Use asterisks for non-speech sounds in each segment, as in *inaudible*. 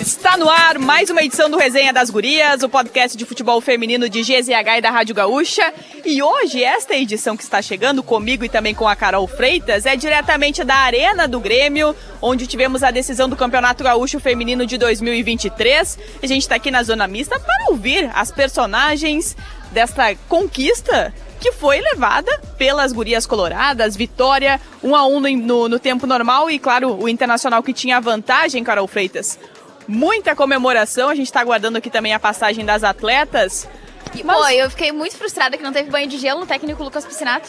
Está no ar mais uma edição do Resenha das Gurias, o podcast de futebol feminino de GZH e da Rádio Gaúcha. E hoje, esta edição que está chegando comigo e também com a Carol Freitas é diretamente da Arena do Grêmio, onde tivemos a decisão do Campeonato Gaúcho Feminino de 2023. A gente está aqui na Zona Mista para ouvir as personagens desta conquista que foi levada pelas gurias coloradas, vitória 1 a 1 no, no, tempo normal e claro, o Internacional que tinha a vantagem, Carol Freitas, muita comemoração. A gente está aguardando aqui também a passagem das atletas. Mas... Pô, eu fiquei muito frustrada que não teve banho de gelo no técnico Lucas Piscinato.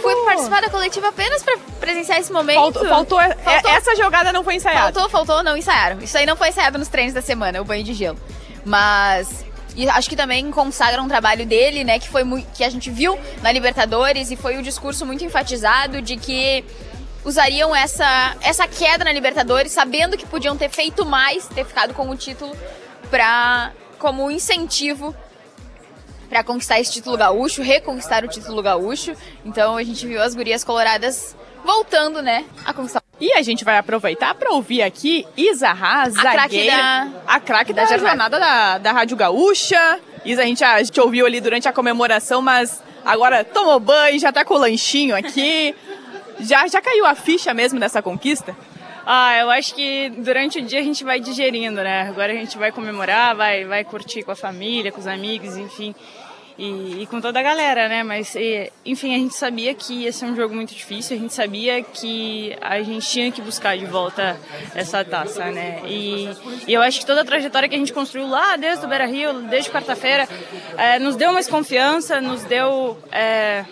Fui participar da coletiva apenas para presenciar esse momento. Faltou, faltou, é, faltou, essa jogada não foi ensaiada. Faltou, faltou, não ensaiaram. Isso aí não foi ensaiado nos treinos da semana, o banho de gelo. Mas e acho que também consagra um trabalho dele, né, que foi que a gente viu na Libertadores e foi o um discurso muito enfatizado de que usariam essa, essa queda na Libertadores, sabendo que podiam ter feito mais, ter ficado com o título para como incentivo para conquistar esse título gaúcho, reconquistar o título gaúcho. Então a gente viu as gurias coloradas voltando, né, a conquistar. E a gente vai aproveitar para ouvir aqui Isa Haas, a craque da, a craque da, da jornada da, da Rádio Gaúcha. Isa, a gente, a gente ouviu ali durante a comemoração, mas agora tomou banho, já tá com o lanchinho aqui. *laughs* Já, já caiu a ficha mesmo dessa conquista? Ah, eu acho que durante o dia a gente vai digerindo, né? Agora a gente vai comemorar, vai, vai curtir com a família, com os amigos, enfim. E, e, com toda a galera, né? Mas, e, enfim, a gente sabia que ia ser um jogo muito difícil, a gente sabia que a gente tinha que buscar de volta essa taça, né? E, e eu acho que toda a trajetória que a gente construiu lá desde o Beira Rio, desde quarta-feira, é, nos deu mais confiança, nos deu é,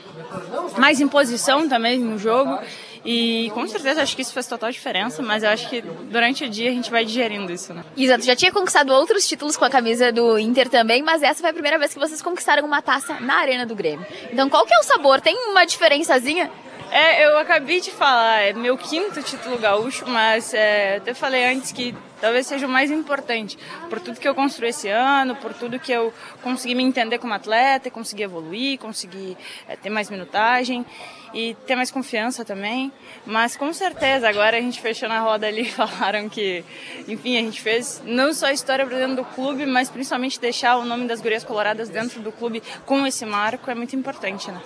mais imposição também no jogo. E com certeza acho que isso faz total diferença, mas eu acho que durante o dia a gente vai digerindo isso, né? Exato, já tinha conquistado outros títulos com a camisa do Inter também, mas essa foi a primeira vez que vocês conquistaram uma taça na Arena do Grêmio. Então qual que é o sabor? Tem uma diferençazinha? É, eu acabei de falar, é meu quinto título gaúcho, mas é, até falei antes que talvez seja o mais importante, por tudo que eu construí esse ano, por tudo que eu consegui me entender como atleta, consegui evoluir, consegui é, ter mais minutagem e ter mais confiança também. Mas com certeza, agora a gente fechou na roda ali *laughs* falaram que, enfim, a gente fez não só a história para dentro do clube, mas principalmente deixar o nome das Gurias Coloradas dentro do clube com esse marco é muito importante, né?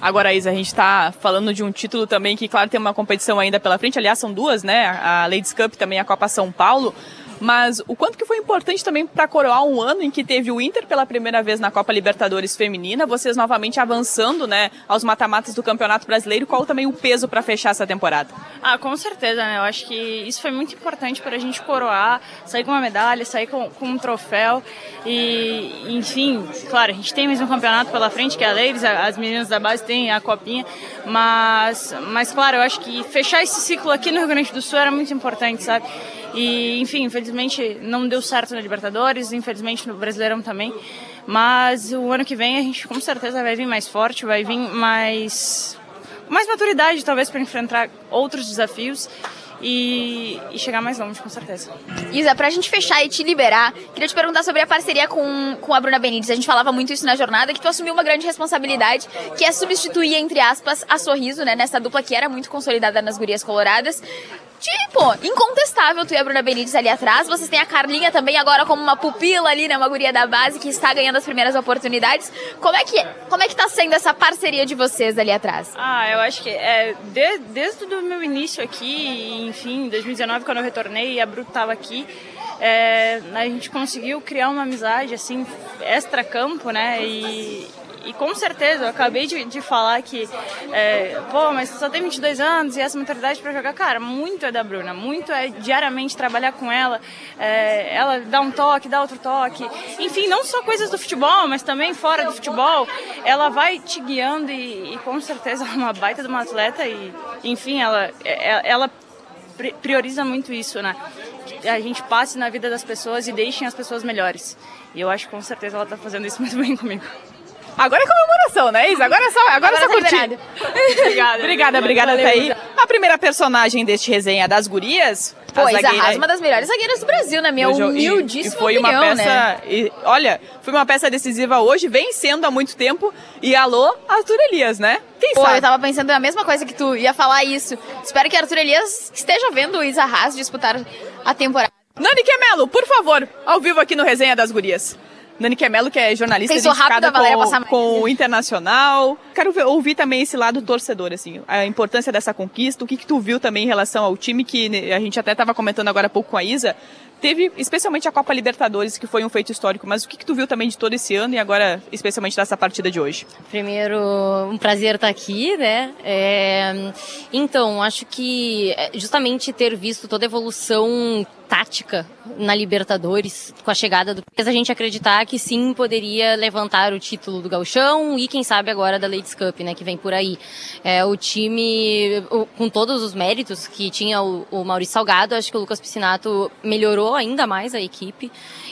Agora, Isa, a gente está falando de um título também que, claro, tem uma competição ainda pela frente. Aliás, são duas, né? A Ladies Cup também a Copa São Paulo. Mas o quanto que foi importante também para coroar um ano em que teve o Inter pela primeira vez na Copa Libertadores Feminina, vocês novamente avançando, né, aos mata-matas do Campeonato Brasileiro, qual também o peso para fechar essa temporada? Ah, com certeza, né? Eu acho que isso foi muito importante para a gente coroar, sair com uma medalha, sair com, com, um troféu e, enfim, claro, a gente tem mais um campeonato pela frente que é a Ladies, as meninas da base têm a copinha, mas, mas claro, eu acho que fechar esse ciclo aqui no Rio Grande do Sul era muito importante, sabe? E, enfim, infelizmente não deu certo na Libertadores, infelizmente no Brasileirão também. Mas o ano que vem a gente com certeza vai vir mais forte, vai vir mais mais maturidade talvez para enfrentar outros desafios e, e, chegar mais longe, com certeza. Isa, pra gente fechar e te liberar, queria te perguntar sobre a parceria com, com a Bruna Benítez. A gente falava muito isso na jornada, que tu assumiu uma grande responsabilidade, que é substituir, entre aspas, a Sorriso, né, nessa dupla que era muito consolidada nas gurias coloradas. Tipo, incontestável tu e a Bruna Benítez ali atrás. Vocês têm a Carlinha também agora como uma pupila ali, né? Uma guria da base que está ganhando as primeiras oportunidades. Como é que, como é que tá sendo essa parceria de vocês ali atrás? Ah, eu acho que é, de, desde o meu início aqui, enfim, em 2019, quando eu retornei e a Bru estava aqui, é, a gente conseguiu criar uma amizade, assim, extra-campo, né? E, e com certeza, eu acabei de, de falar que, é, pô, mas só tem 22 anos e essa maturidade para jogar, cara, muito é da Bruna, muito é diariamente trabalhar com ela, é, ela dá um toque, dá outro toque, enfim, não só coisas do futebol, mas também fora do futebol, ela vai te guiando e, e com certeza é uma baita de uma atleta e, enfim, ela, é, ela prioriza muito isso, né? Que a gente passe na vida das pessoas e deixem as pessoas melhores. E eu acho que com certeza ela está fazendo isso muito bem comigo. Agora é comemoração, né, Isa? Agora é só, agora, agora é só tá curtir. obrigada. obrigada, obrigada, Valeu, até aí. A primeira personagem deste resenha das gurias. Pois, a zagueira... uma das melhores zagueiras do Brasil, na minha humildíssima e, foi opinião, uma peça, né? E, olha, foi uma peça decisiva hoje, vem sendo há muito tempo. E alô, Arthur Elias, né? Quem Pô, sabe? eu tava pensando a mesma coisa que tu, ia falar isso. Espero que Arthur Elias esteja vendo o Isa Haas disputar a temporada. Nani Quemelo, por favor, ao vivo aqui no Resenha das Gurias. Nani Quemelo, que é jornalista Pensou identificada com, com o Internacional. Quero ver, ouvir também esse lado torcedor, assim, a importância dessa conquista, o que, que tu viu também em relação ao time, que né, a gente até estava comentando agora há pouco com a Isa, teve especialmente a Copa Libertadores, que foi um feito histórico, mas o que, que tu viu também de todo esse ano e agora especialmente dessa partida de hoje? Primeiro, um prazer estar aqui, né? É, então, acho que é, justamente ter visto toda a evolução tática na Libertadores com a chegada do fez a gente acreditar que sim poderia levantar o título do Gauchão e quem sabe agora da Ladies Cup, né, que vem por aí. É, o time com todos os méritos que tinha o, o Maurício Salgado, acho que o Lucas Piscinato melhorou ainda mais a equipe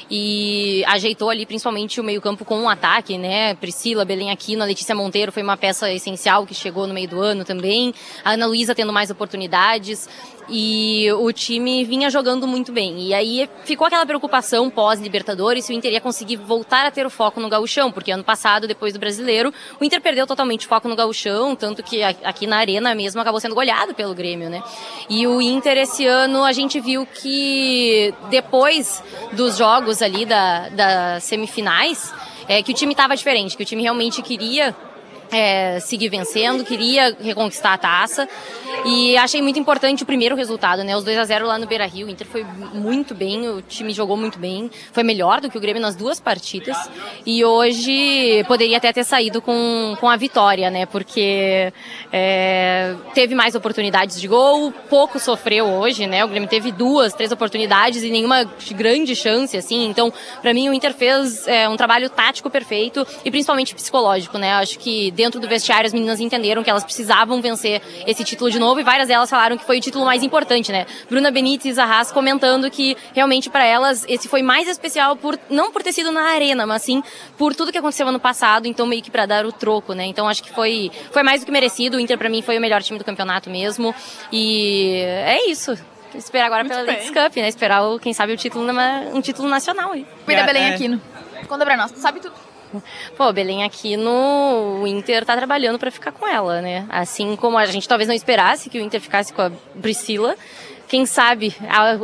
e ajeitou ali principalmente o meio-campo com um ataque, né? Priscila, Belém Aquino, a Letícia Monteiro foi uma peça essencial que chegou no meio do ano também. A Ana Luísa tendo mais oportunidades e o time vinha jogando muito bem. E aí ficou aquela preocupação pós-Libertadores se o Inter ia conseguir voltar a ter o foco no gauchão, porque ano passado, depois do Brasileiro, o Inter perdeu totalmente o foco no gauchão, tanto que aqui na Arena mesmo acabou sendo goleado pelo Grêmio, né? E o Inter esse ano a gente viu que depois dos jogos ali da, das semifinais, é, que o time estava diferente, que o time realmente queria é, seguir vencendo, queria reconquistar a taça e achei muito importante o primeiro resultado, né? Os 2 a 0 lá no Beira Rio. O Inter foi muito bem, o time jogou muito bem, foi melhor do que o Grêmio nas duas partidas e hoje poderia até ter saído com, com a vitória, né? Porque é, teve mais oportunidades de gol, pouco sofreu hoje, né? O Grêmio teve duas, três oportunidades e nenhuma grande chance, assim. Então, para mim, o Inter fez é, um trabalho tático perfeito e principalmente psicológico, né? Acho que dentro do vestiário as meninas entenderam que elas precisavam vencer esse título de novo e várias delas falaram que foi o título mais importante, né? Bruna Benítez e Arras comentando que realmente para elas esse foi mais especial por não por ter sido na arena, mas sim por tudo que aconteceu ano passado, então meio que para dar o troco, né? Então acho que foi foi mais do que merecido. O Inter para mim foi o melhor time do campeonato mesmo e é isso esperar agora Muito pela Leagues Cup, né? Esperar, o, quem sabe, o título, um título nacional aí. Cuida é, Belém é. Aquino. Conta pra nós, tu sabe tudo. Pô, Belém aqui no Inter tá trabalhando para ficar com ela, né? Assim como a gente talvez não esperasse que o Inter ficasse com a Priscila, quem sabe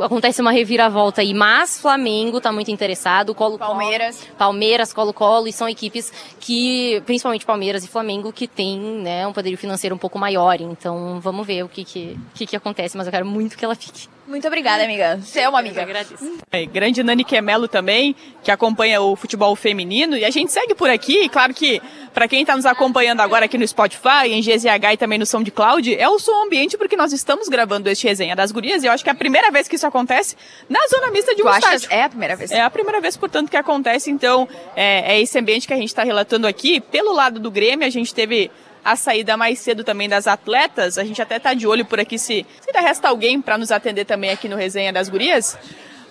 acontece uma reviravolta aí. Mas Flamengo está muito interessado, Colo Palmeiras. Palmeiras, Colo-Colo, e são equipes que, principalmente Palmeiras e Flamengo, que têm né, um poderio financeiro um pouco maior. Então vamos ver o que, que, que, que acontece, mas eu quero muito que ela fique. Muito obrigada, amiga. Você é uma amiga. Eu agradeço. É, grande Nani Quemelo também, que acompanha o futebol feminino. E a gente segue por aqui. E claro que, para quem está nos acompanhando agora aqui no Spotify, em GZH e também no Som de Cloud, é o som ambiente porque nós estamos gravando este resenha das gurias. E eu acho que é a primeira vez que isso acontece na zona mista de um estádio. É a primeira vez. É a primeira vez, portanto, que acontece. Então, é, é esse ambiente que a gente está relatando aqui. Pelo lado do Grêmio, a gente teve a saída mais cedo também das atletas. A gente até tá de olho por aqui se, se ainda resta alguém para nos atender também aqui no Resenha das Gurias.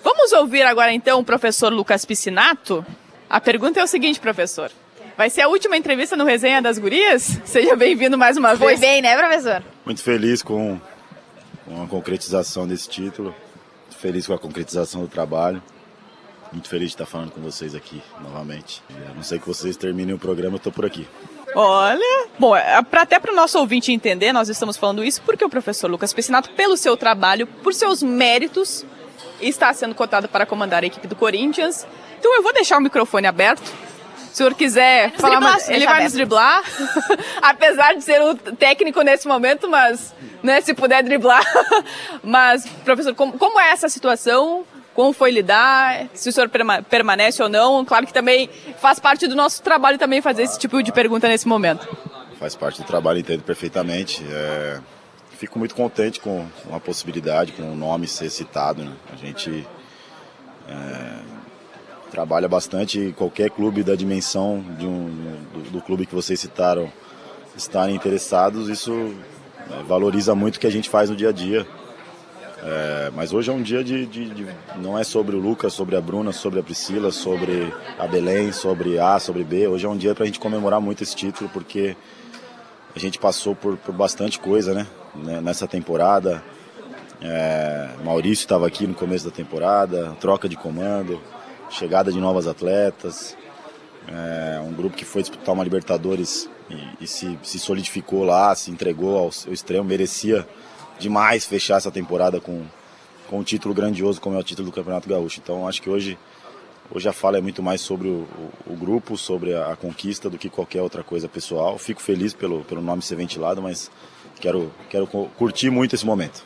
Vamos ouvir agora então o professor Lucas Piscinato. A pergunta é o seguinte, professor. Vai ser a última entrevista no Resenha das Gurias? Seja bem-vindo mais uma vez. Foi bem, né, professor? Muito feliz com, com a concretização desse título. Muito feliz com a concretização do trabalho. Muito feliz de estar falando com vocês aqui novamente. A não sei que vocês terminem o programa, eu estou por aqui. Olha, bom, é, pra, até para o nosso ouvinte entender, nós estamos falando isso porque o professor Lucas Pessinato, pelo seu trabalho, por seus méritos, está sendo cotado para comandar a equipe do Corinthians. Então eu vou deixar o microfone aberto. Se o senhor quiser falar, mais, ele vai nos driblar, *laughs* apesar de ser o técnico nesse momento, mas né, se puder driblar. *laughs* mas, professor, como, como é essa situação? Como foi lidar, se o senhor permanece ou não. Claro que também faz parte do nosso trabalho também fazer esse tipo de pergunta nesse momento. Faz parte do trabalho, entendo perfeitamente. É... Fico muito contente com a possibilidade, com o nome ser citado. Né? A gente é... trabalha bastante, qualquer clube da dimensão de um, do, do clube que vocês citaram estarem interessados, isso é, valoriza muito o que a gente faz no dia a dia. É, mas hoje é um dia de, de, de, Não é sobre o Lucas, sobre a Bruna, sobre a Priscila, sobre a Belém, sobre A, sobre B. Hoje é um dia para a gente comemorar muito esse título, porque a gente passou por, por bastante coisa, né? né, nessa temporada. É, Maurício estava aqui no começo da temporada, troca de comando, chegada de novas atletas, é, um grupo que foi disputar uma Libertadores e, e se, se, solidificou lá, se entregou ao, ao extremo, merecia demais fechar essa temporada com, com um título grandioso como é o título do Campeonato Gaúcho. Então acho que hoje, hoje a fala é muito mais sobre o, o, o grupo, sobre a, a, conquista do que qualquer outra coisa pessoal. Fico feliz pelo, pelo nome ser ventilado, mas quero, quero curtir muito esse momento.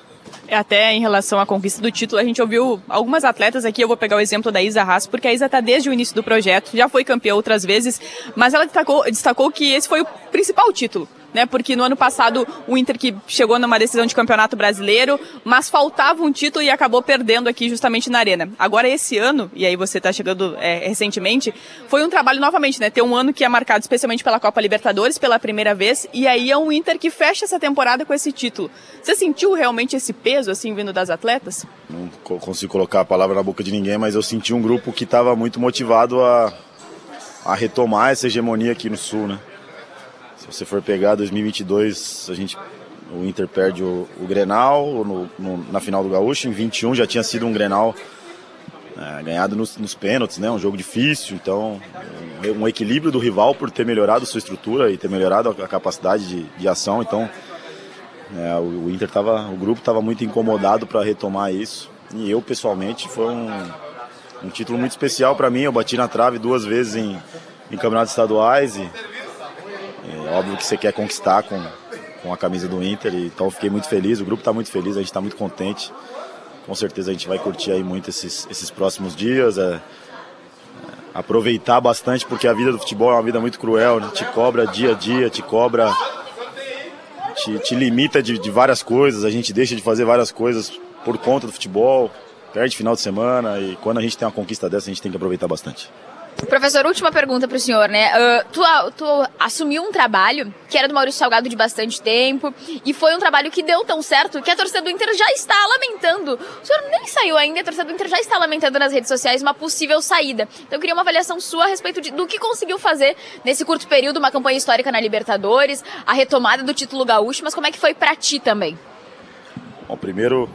Até em relação à conquista do título, a gente ouviu algumas atletas aqui. Eu vou pegar o exemplo da Isa Haas, porque a Isa está desde o início do projeto, já foi campeã outras vezes, mas ela destacou, destacou que esse foi o principal título né? Porque no ano passado o Inter que chegou numa decisão de campeonato brasileiro, mas faltava um título e acabou perdendo aqui justamente na arena. Agora esse ano, e aí você está chegando é, recentemente, foi um trabalho novamente, né? Tem um ano que é marcado especialmente pela Copa Libertadores pela primeira vez e aí é um Inter que fecha essa temporada com esse título. Você sentiu realmente esse peso assim vindo das atletas? Não consigo colocar a palavra na boca de ninguém, mas eu senti um grupo que estava muito motivado a, a retomar essa hegemonia aqui no Sul, né? Se você for pegar 2022, a gente, o Inter perde o, o Grenal no, no, na final do Gaúcho. Em 21 já tinha sido um Grenal é, ganhado nos, nos, pênaltis, né? Um jogo difícil, então um, um, equilíbrio do rival por ter melhorado sua estrutura e ter melhorado a, a capacidade de, de, ação. Então é, o, o, Inter tava, o grupo estava muito incomodado para retomar isso. E eu pessoalmente foi um, um título muito especial para mim. Eu bati na trave duas vezes em, em campeonatos estaduais e é óbvio que você quer conquistar com, com a camisa do Inter, então fiquei muito feliz, o grupo está muito feliz, a gente está muito contente. Com certeza a gente vai curtir aí muito esses, esses próximos dias. É, é, aproveitar bastante, porque a vida do futebol é uma vida muito cruel, né? te cobra dia a dia, te cobra, te, te limita de, de várias coisas, a gente deixa de fazer várias coisas por conta do futebol, perde final de semana e quando a gente tem uma conquista dessa a gente tem que aproveitar bastante. Professor, última pergunta para o senhor, né? Uh, tu, tu, assumiu um trabalho que era do Maurício Salgado de bastante tempo e foi um trabalho que deu tão certo que a torcida do Inter já está lamentando. O senhor nem saiu ainda, a torcida do Inter já está lamentando nas redes sociais uma possível saída. Então eu queria uma avaliação sua a respeito de, do que conseguiu fazer nesse curto período, uma campanha histórica na Libertadores, a retomada do título gaúcho, mas como é que foi para ti também? Bom, primeiro,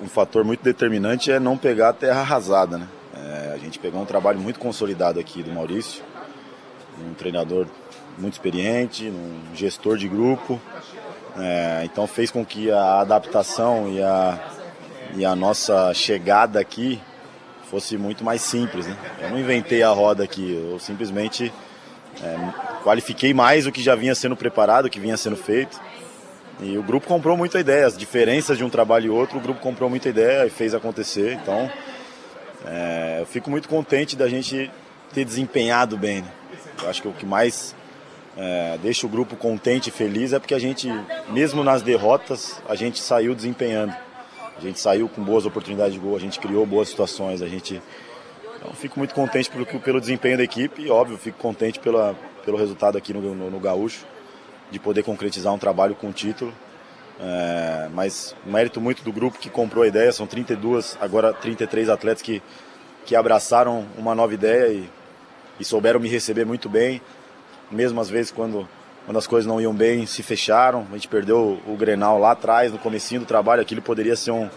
um fator muito determinante é não pegar a terra arrasada, né? É, a gente pegou um trabalho muito consolidado aqui do Maurício, um treinador muito experiente, um gestor de grupo, é, então fez com que a adaptação e a, e a nossa chegada aqui fosse muito mais simples. Né? Eu não inventei a roda aqui, eu simplesmente é, qualifiquei mais o que já vinha sendo preparado, o que vinha sendo feito. E o grupo comprou muita ideia, as diferenças de um trabalho e outro, o grupo comprou muita ideia e fez acontecer. Então, é, eu fico muito contente da gente ter desempenhado bem. Né? Eu acho que o que mais é, deixa o grupo contente e feliz é porque a gente, mesmo nas derrotas, a gente saiu desempenhando. A gente saiu com boas oportunidades de gol, a gente criou boas situações, a gente. Então, fico muito contente pelo, pelo desempenho da equipe e, óbvio, fico contente pela, pelo resultado aqui no, no, no Gaúcho, de poder concretizar um trabalho com título. É, mas mérito muito do grupo que comprou a ideia, são 32, agora 33 atletas que, que abraçaram uma nova ideia e, e souberam me receber muito bem, mesmo às vezes quando, quando as coisas não iam bem, se fecharam, a gente perdeu o, o Grenal lá atrás, no comecinho do trabalho, aquilo poderia ser um,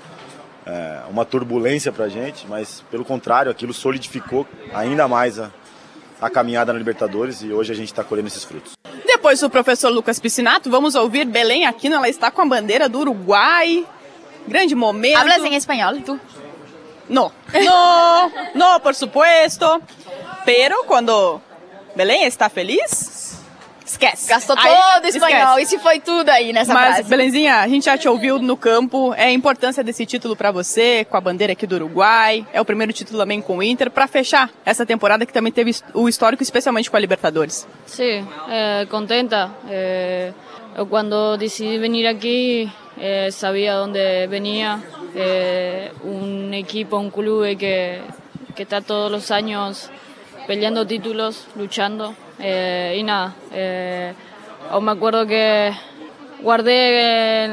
é, uma turbulência para a gente, mas pelo contrário, aquilo solidificou ainda mais a, a caminhada na Libertadores e hoje a gente está colhendo esses frutos. Depois do professor Lucas Piscinato, vamos ouvir Belém Aquino. Ela está com a bandeira do Uruguai. Grande momento. Hablas em espanhol, tu? No. No, no, por supuesto. Pero quando Belém está feliz, Esquece. Gastou aí, todo o espanhol. Esquece. Se foi tudo aí nessa Mas, frase. Belenzinha, a gente já te ouviu no campo. É a importância desse título para você, com a bandeira aqui do Uruguai. É o primeiro título também com o Inter, para fechar essa temporada que também teve o histórico, especialmente com a Libertadores. Sim, eh, contenta. Eh, quando decidi vir aqui, eh, sabia onde venia. um equipo, um clube que, que está todos os anos peleando títulos, luchando. Eh, y nada, eh, aún me acuerdo que guardé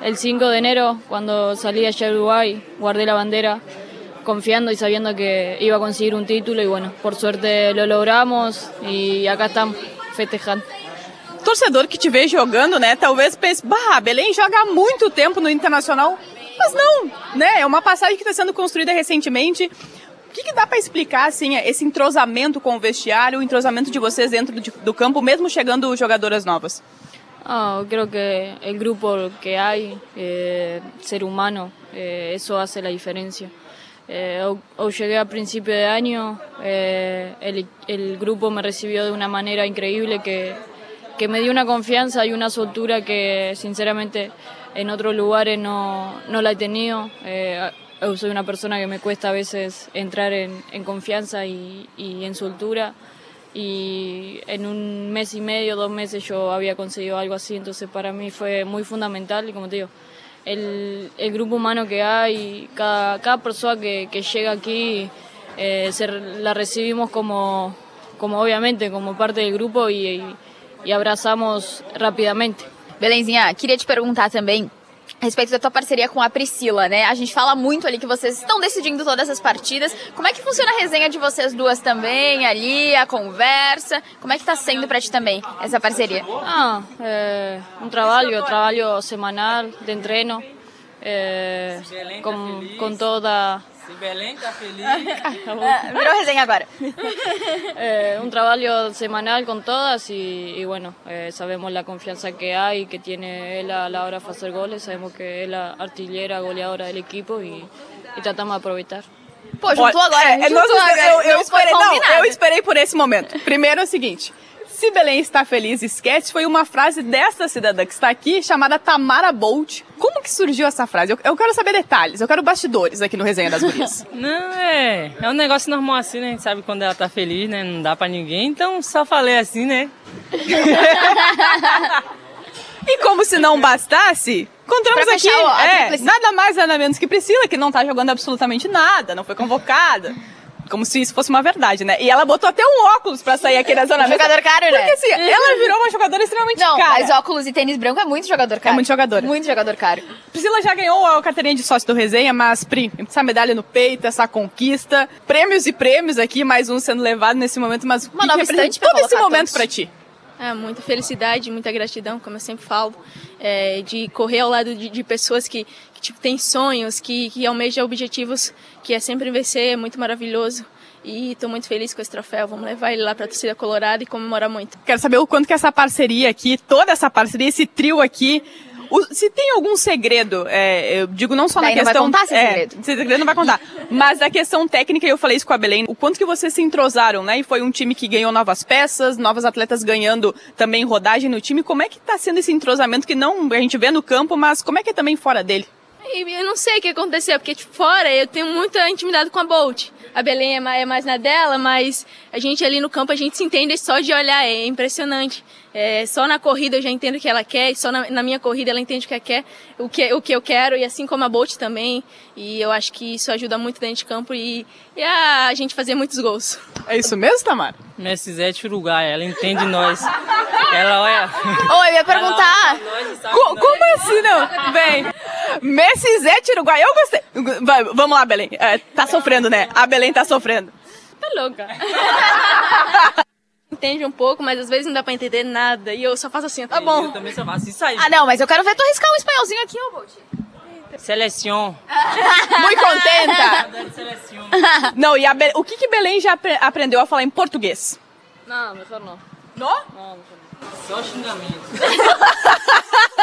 el, 5 de enero cuando salí allá a Uruguay, guardé la bandera confiando y sabiendo que iba a conseguir un título y bueno, por suerte lo logramos y acá estamos festejando. torcedor que te vê jogando, né, talvez pense, bah, Belém joga há muito tempo no Internacional, mas não, né, é uma passagem que está sendo construída recentemente. O que, que dá para explicar, assim, esse entrosamento com o vestiário, o entrosamento de vocês dentro do, do campo, mesmo chegando jogadoras novas? Ah, creo que el grupo que hay, eh, ser humano, eh, hace la diferencia. Eh, yo, yo llegué a principio de eh, el, el, grupo me recibió de una manera increíble que, que, me dio una confianza y una soltura que sinceramente en otros lugares no, no la he tenido. Yo soy una persona que me cuesta a veces entrar en, en confianza y, y en soltura y en un mes y medio, dos meses yo había conseguido algo así, entonces para mí fue muy fundamental y como te digo, el, el grupo humano que hay, cada, cada persona que, que llega aquí, eh, se, la recibimos como, como obviamente como parte del grupo y, y, y abrazamos rápidamente. Belenzinha, queria te perguntar também a respeito da tua parceria com a Priscila, né? A gente fala muito ali que vocês estão decidindo todas as partidas. Como é que funciona a resenha de vocês duas também, ali, a conversa? Como é que tá sendo para ti também essa parceria? Ah, é um trabalho, trabalho semanal de treino, é, com, com toda Se Belém tá feliz. Ah, virou resenha agora. Eh, un trabajo semanal con todas y, y bueno, eh, sabemos la confianza que hay, que tiene él a la hora de hacer goles, sabemos que es la artillera, goleadora del equipo y, y tratamos de aprovechar. Pô, juntou agora, É, juntou nós- agora. eu, eu não foi esperei, não, combinado. eu esperei por esse momento. Primeiro é o seguinte. Se Belém está feliz, esquece, foi uma frase dessa cidadã que está aqui, chamada Tamara Bolt. Como que surgiu essa frase? Eu, eu quero saber detalhes, eu quero bastidores aqui no Resenha das Gurias. *laughs* Não, é. É um negócio normal assim, né? A gente sabe quando ela tá feliz, né? Não dá pra ninguém. Então só falei assim, né? *laughs* E como se não bastasse, encontramos aqui é, nada mais nada menos que Priscila, que não tá jogando absolutamente nada, não foi convocada. Como se isso fosse uma verdade, né? E ela botou até um óculos pra sair aqui da zona mista. Jogador caro, né? Porque assim, ela virou uma jogadora extremamente Não, cara. mas óculos e tênis branco é muito jogador caro. É muito jogador. Muito jogador caro. Priscila já ganhou a carteirinha de sócio do Resenha, mas Pri, essa medalha no peito, essa conquista, prêmios e prêmios aqui, mais um sendo levado nesse momento, mas o Uma que nova que representa todo esse momento todos. pra ti? É, muita felicidade, muita gratidão, como eu sempre falo, é, de correr ao lado de, de pessoas que, que tipo, têm sonhos, que, que almejam objetivos, que é sempre vencer, é muito maravilhoso. E estou muito feliz com esse troféu. Vamos levar ele lá para a torcida colorada e comemorar muito. Quero saber o quanto que essa parceria aqui, toda essa parceria, esse trio aqui, o- se tem algum segredo, é, eu digo não só Daí na não vai questão... contar esse é, segredo. Esse segredo não vai contar. *laughs* Mas a questão técnica, eu falei isso com a Belém, o quanto que vocês se entrosaram, né? E foi um time que ganhou novas peças, novas atletas ganhando também rodagem no time. Como é que tá sendo esse entrosamento que não a gente vê no campo, mas como é que é também fora dele? Eu não sei o que aconteceu, porque tipo, fora eu tenho muita intimidade com a Bolt. A Belém é é mais na dela, mas a gente ali no campo a gente se entende só de olhar, é impressionante. É, só na corrida eu já entendo o que ela quer, e só na, na minha corrida ela entende o que ela quer, o que, o que eu quero, e assim como a Bolt também. E eu acho que isso ajuda muito dentro de campo e, e a gente fazer muitos gols. É isso mesmo, Tamara? Messi Zete Uruguai, ela entende nós. Ela olha. Oi, eu ia perguntar. Co- como assim, não? Bem, Messi Zé Uruguai, eu gostei. Vai, vamos lá, Belém. É, tá sofrendo, né? A Belém tá sofrendo. Tá louca. *laughs* Entende um pouco, mas às vezes não dá pra entender nada. E eu só faço assim, tá Eu bom. também só faço isso aí. Ah, não, mas eu quero ver tu arriscar um espanholzinho aqui, ô Bolt. Seleção. *laughs* Muito contenta. *laughs* Não, e a Be- o que que Belém já apre- aprendeu a falar em português? No, mejor no. Não? No, mejor no. Só xingamento.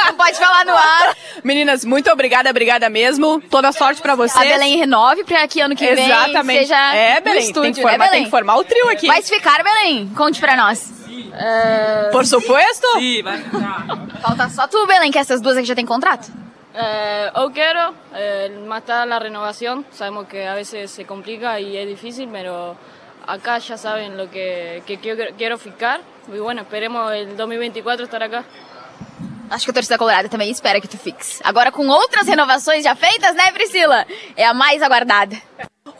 Não *laughs* pode falar no ar. Meninas, muito obrigada, obrigada mesmo. Toda sorte pra vocês. A Belém renove pra que ano que vem Exatamente. seja é, no Belém, estúdio, tem, que né, formar, tem Belém? que formar o trio aqui. Vai se ficar, Belém? Conte pra nós. Por supuesto. Sim, vai ficar. Falta só tu, Belém, que essas duas aqui já tem contrato. Yo quiero, eh, más está la renovación, sabemos que a veces se complica y es difícil, pero acá ya saben lo que, que quiero, quiero ficar y bueno, esperemos el 2024 estar acá. Acho que a torcida colorada também espera que tu fixe. Agora, com outras renovações já feitas, né, Priscila? É a mais aguardada.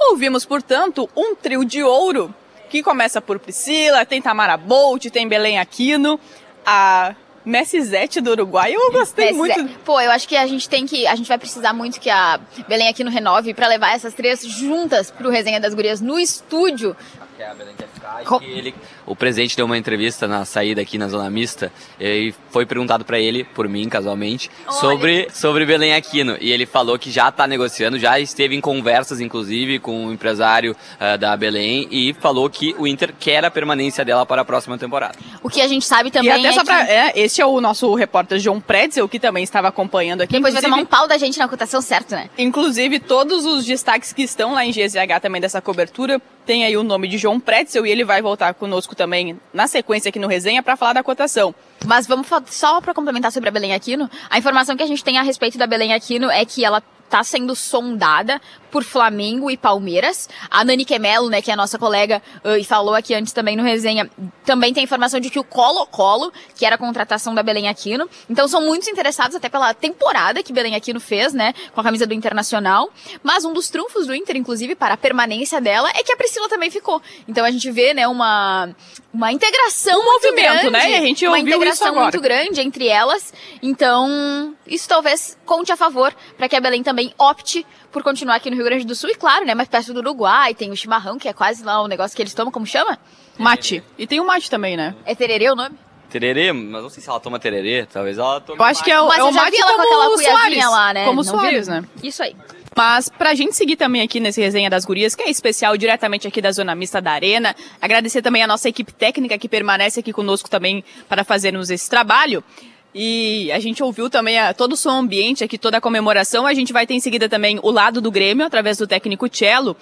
Ouvimos, portanto, um trio de ouro que começa por Priscila, tem Tamara Bolt, tem Belém Aquino, a Messi Zete do Uruguai. Eu gostei muito. Pô, eu acho que a gente tem que. A gente vai precisar muito que a Belém aqui no Renove pra levar essas três juntas pro Resenha das Gurias no estúdio. Que é a Belém quer ficar, e que ele, o presidente deu uma entrevista na saída aqui na Zona Mista e foi perguntado para ele, por mim, casualmente, sobre, sobre Belém Aquino. E ele falou que já está negociando, já esteve em conversas, inclusive, com o empresário uh, da Belém e falou que o Inter quer a permanência dela para a próxima temporada. O que a gente sabe também e até é só que... pra, é, esse é o nosso repórter João Pretzel, que também estava acompanhando aqui. Depois vai tomar um pau da gente na cotação certo, né? Inclusive, todos os destaques que estão lá em GZH também dessa cobertura, tem aí o nome de João Pretzel e ele vai voltar conosco também na sequência aqui no Resenha para falar da cotação. Mas vamos só para complementar sobre a Belém Aquino, a informação que a gente tem a respeito da Belém Aquino é que ela está sendo sondada por Flamengo e Palmeiras. A Nani Quemelo, né, que é a nossa colega uh, e falou aqui antes também no resenha, também tem informação de que o Colo-Colo, que era a contratação da Belém Aquino. Então são muitos interessados até pela temporada que Belém Aquino fez, né, com a camisa do Internacional. Mas um dos trunfos do Inter, inclusive, para a permanência dela, é que a Priscila também ficou. Então a gente vê, né, uma, uma integração Um muito movimento, grande, né? A gente uma ouviu isso integração muito grande entre elas. Então, isso talvez conte a favor para que a Belém também opte por continuar aqui no Rio Grande do Sul. E claro, né, mais perto do Uruguai, tem o chimarrão, que é quase lá o negócio que eles tomam, como chama? Mate. E tem o mate também, né? É tererê o nome? Tererê, mas não sei se ela toma tererê, talvez ela tome Eu acho que é o, Mas é o eu já mate vi ela com como aquela o Soares, lá, né? Como o Não Soares, viu? né? Isso aí. Mas pra gente seguir também aqui nesse resenha das gurias, que é especial diretamente aqui da Zona Mista da Arena, agradecer também a nossa equipe técnica que permanece aqui conosco também para fazermos esse trabalho. E a gente ouviu também a- todo o som ambiente aqui, toda a comemoração. A gente vai ter em seguida também o lado do Grêmio, através do técnico Cello.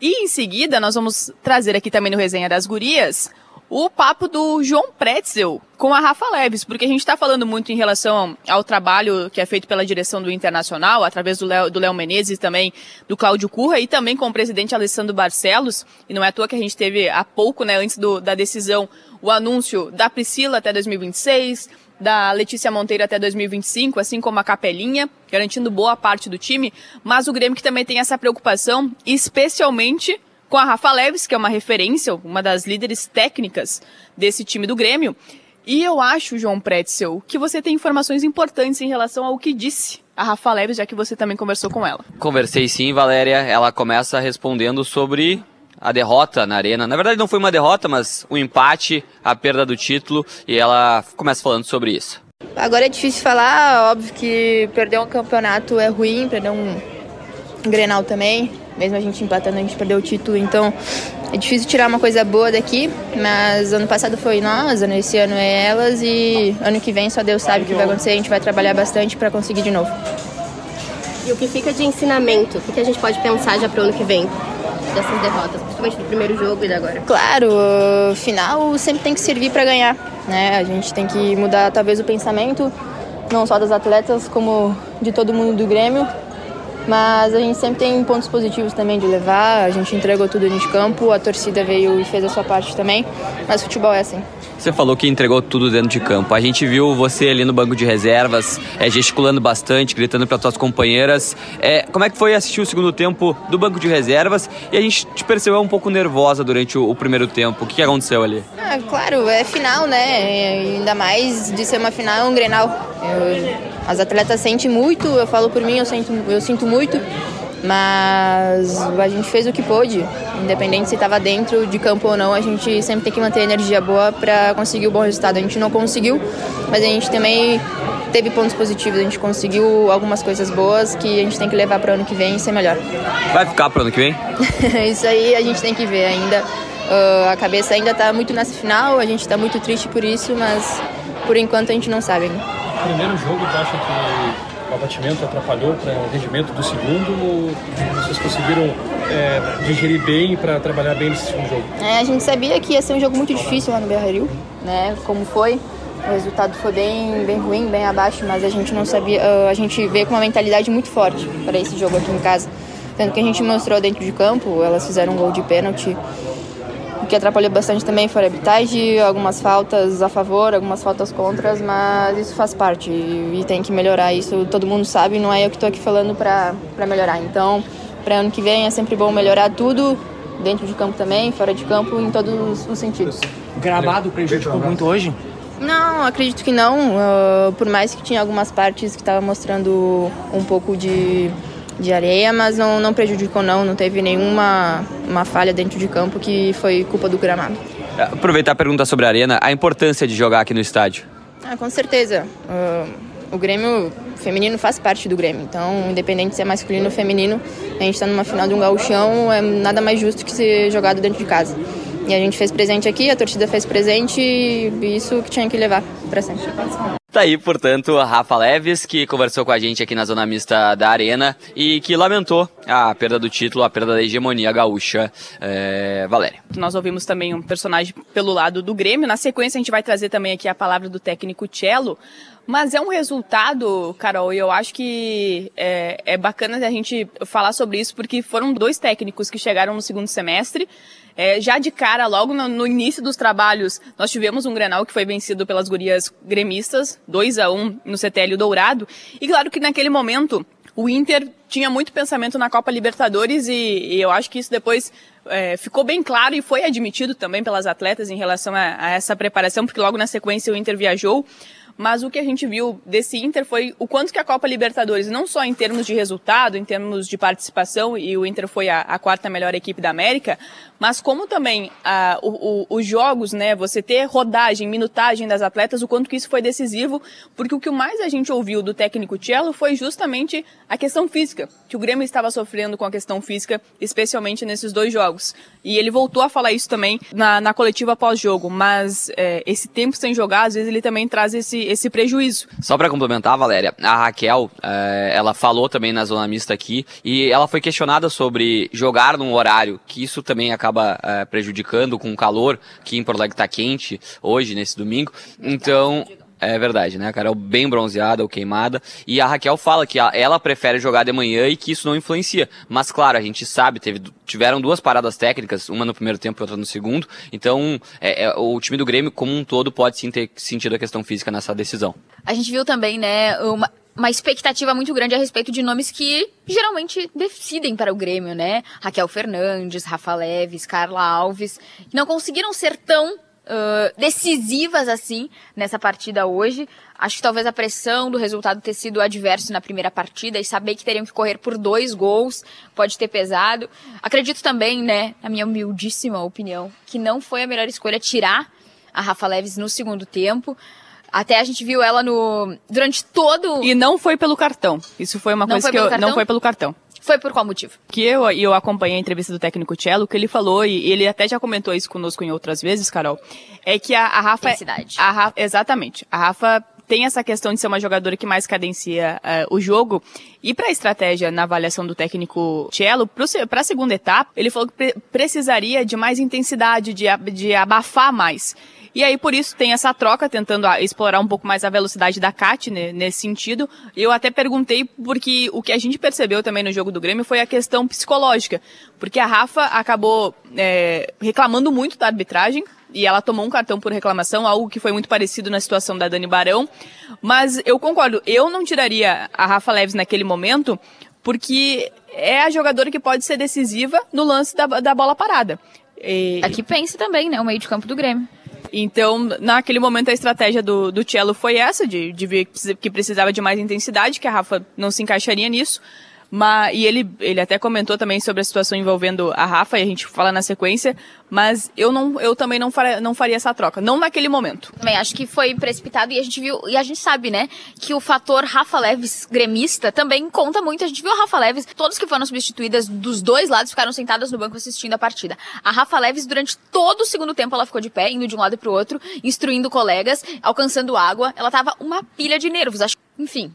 E em seguida nós vamos trazer aqui também no Resenha das Gurias o papo do João Pretzel com a Rafa Leves, porque a gente está falando muito em relação ao trabalho que é feito pela direção do Internacional, através do Léo, Menezes também do Cláudio Curra, e também com o presidente Alessandro Barcelos, e não é à toa que a gente teve há pouco, né, antes do- da decisão, o anúncio da Priscila até 2026, da Letícia Monteiro até 2025, assim como a Capelinha, garantindo boa parte do time, mas o Grêmio que também tem essa preocupação, especialmente com a Rafa Leves, que é uma referência, uma das líderes técnicas desse time do Grêmio. E eu acho, João Pretzel, que você tem informações importantes em relação ao que disse a Rafa Leves, já que você também conversou com ela. Conversei sim, Valéria. Ela começa respondendo sobre a derrota na arena. Na verdade, não foi uma derrota, mas o empate, a perda do título, e ela começa falando sobre isso. Agora é difícil falar, óbvio que perder um campeonato é ruim, perder um Grenal também. Mesmo a gente empatando, a gente perdeu o título, então é difícil tirar uma coisa boa daqui, mas ano passado foi nós, ano- esse ano é elas e ano que vem só Deus sabe o que vai acontecer, a gente vai trabalhar bastante para conseguir de novo. E o que fica de ensinamento? O que a gente pode pensar já pro ano que vem dessas derrotas, principalmente do primeiro jogo e da agora? Claro, o final sempre tem que servir para ganhar, né? A gente tem que mudar talvez o pensamento, não só das atletas, como de todo mundo do Grêmio. Mas a gente sempre tem pontos positivos também de levar. A gente entregou tudo de campo, a torcida veio e fez a sua parte também. Mas futebol é assim. Você falou que entregou tudo dentro de campo. A gente viu você ali no banco de reservas, é, gesticulando bastante, gritando para suas companheiras. É, como é que foi assistir o segundo tempo do banco de reservas? E a gente te percebeu um pouco nervosa durante o, o primeiro tempo. O que, que aconteceu ali? Ah, claro, é final, né? E ainda mais de ser uma final, é um Grenal. Eu- as atletas sentem muito, eu falo por mim, eu sinto, eu sinto muito, mas a gente fez o que pôde. Independente se estava dentro de campo ou não, a gente sempre tem que manter a energia boa para conseguir o bom resultado. A gente não conseguiu, mas a gente também teve pontos positivos, a gente conseguiu algumas coisas boas que a gente tem que levar para o ano que vem e ser melhor. Vai ficar pro ano que vem? *laughs* Isso aí a gente tem que ver ainda. Ah, a cabeça ainda está muito nessa final, a gente está muito triste por isso, mas por enquanto a gente não sabe ainda. primeiro jogo, tu acha que o abatimento atrapalhou para o rendimento do segundo? Ou vocês conseguiram é, digerir bem para trabalhar bem nesse segundo jogo? É, a gente sabia que ia ser um jogo muito difícil lá no Beira-Rio, né? Como foi. O resultado foi bem, bem ruim, bem abaixo, mas a gente não sabia. a gente veio com uma mentalidade muito forte para esse jogo aqui em casa. Tanto que a gente mostrou dentro de campo, elas fizeram um gol de pênalti. O que atrapalhou bastante também foi a arbitragem, algumas faltas a favor, algumas faltas contras, mas isso faz parte e, tem que melhorar. Isso todo mundo sabe, não é eu que estou aqui falando para melhorar. Então, para ano que vem é sempre bom melhorar tudo, dentro de campo também, fora de campo, em todos os sentidos. O gramado prejudicou muito hoje? Não, acredito que não. ah, por mais que tinha algumas partes que estavam mostrando um pouco de de areia, mas não, não prejudicou não, não teve nenhuma uma falha dentro de campo que foi culpa do gramado. Aproveitar a pergunta sobre a arena, a importância de jogar aqui no estádio. Ah, com certeza. Uh, o Grêmio feminino faz parte do Grêmio, então independente se é masculino ou feminino, a gente está numa final de um gauchão, é nada mais justo que ser jogado dentro de casa. E a gente fez presente aqui, a torcida fez presente e isso que tinha que levar para sempre. Tá aí, portanto, a Rafa Leves, que conversou com a gente aqui na zona mista da Arena e que lamentou a perda do título, a perda da hegemonia gaúcha. É... Valéria. Nós ouvimos também um personagem pelo lado do Grêmio. Na sequência, a gente vai trazer também aqui a palavra do técnico Cello. Mas é um resultado, Carol, e eu acho que é, é bacana a gente falar sobre isso, porque foram dois técnicos que chegaram no segundo semestre. É, já de cara, logo no, no, início dos trabalhos, nós tivemos um Grenal que foi vencido pelas gurias gremistas, 2 a 1 no CTL Dourado. E claro que naquele momento, o Inter tinha muito pensamento na Copa Libertadores e, e eu acho que isso depois é, ficou bem claro e foi admitido também pelas atletas em relação a, a essa preparação, porque logo na sequência o Inter viajou mas o que a gente viu desse Inter foi o quanto que a Copa Libertadores, não só em termos de resultado, em termos de participação, e o Inter foi a, a quarta melhor equipe da América, mas como também a, o, o, os jogos, né, você ter rodagem, minutagem das atletas, o quanto que isso foi decisivo, porque o que mais a gente ouviu do técnico Cello foi justamente a questão física, que o Grêmio estava sofrendo com a questão física, especialmente nesses dois jogos. E ele voltou a falar isso também na, na coletiva pós-jogo, mas é, esse tempo sem jogar, às vezes ele também traz esse esse prejuízo. Só para complementar, Valéria, a Raquel, é, ela falou também na zona mista aqui e ela foi questionada sobre jogar num horário que isso também acaba é, prejudicando com o calor, que em Porto Alegre tá quente hoje, nesse domingo. Então, é verdade, né? A Carol bem bronzeada ou queimada. E a Raquel fala que ela prefere jogar de manhã e que isso não influencia. Mas, claro, a gente sabe, teve, tiveram duas paradas técnicas, uma no primeiro tempo e outra no segundo. Então, é, é, o time do Grêmio, como um todo, pode sim ter sentido a questão física nessa decisão. A gente viu também, né, uma, uma expectativa muito grande a respeito de nomes que geralmente decidem para o Grêmio, né? Raquel Fernandes, Rafa Leves, Carla Alves, que não conseguiram ser tão uh, decisivas assim nessa partida hoje. Acho que talvez a pressão do resultado ter sido adverso na primeira partida e saber que teriam que correr por dois gols pode ter pesado. Acredito também, né, na minha humildíssima opinião, que não foi a melhor escolha tirar a Rafa Leves no segundo tempo. Até a gente viu ela no durante todo E não foi pelo cartão. Isso foi uma não coisa foi que eu cartão? não foi pelo cartão. Foi por qual motivo? Que eu, eu acompanhei a entrevista do técnico Cello, que ele falou, e ele até já comentou isso conosco em outras vezes, Carol, é que a, a Rafa... Intensidade. A Rafa, exatamente. A Rafa tem essa questão de ser uma jogadora que mais cadencia uh, o jogo. E para a estratégia na avaliação do técnico Cello, para a segunda etapa, ele falou que pre precisaria de mais intensidade, de, de abafar mais. E aí, por isso, tem essa troca, tentando ah, explorar um pouco mais a velocidade da Kat né, nesse sentido. Eu até perguntei, porque o que a gente percebeu também no jogo do Grêmio foi a questão psicológica. Porque a Rafa acabou é, reclamando muito da arbitragem, e ela tomou um cartão por reclamação, algo que foi muito parecido na situação da Dani Barão. Mas eu concordo, eu não tiraria a Rafa Leves naquele momento, porque é a jogadora que pode ser decisiva no lance da, da bola parada. E... Aqui pense também, né? O meio de campo do Grêmio. Então, naquele momento, a estratégia do, do Cello foi essa, de, de ver que precisava de mais intensidade, que a Rafa não se encaixaria nisso. Mas, e ele, ele até comentou também sobre a situação envolvendo a Rafa, e a gente fala na sequência, mas eu, não, eu também não faria, não faria essa troca, não naquele momento. Também acho que foi precipitado e a gente viu, e a gente sabe, né, que o fator Rafa Leves gremista também conta muito. A gente viu a Rafa Leves, todos que foram substituídas dos dois lados ficaram sentados no banco assistindo a partida. A Rafa Leves, durante todo o segundo tempo, ela ficou de pé, indo de um lado pro outro, instruindo colegas, alcançando água. Ela tava uma pilha de nervos. Acho, enfim,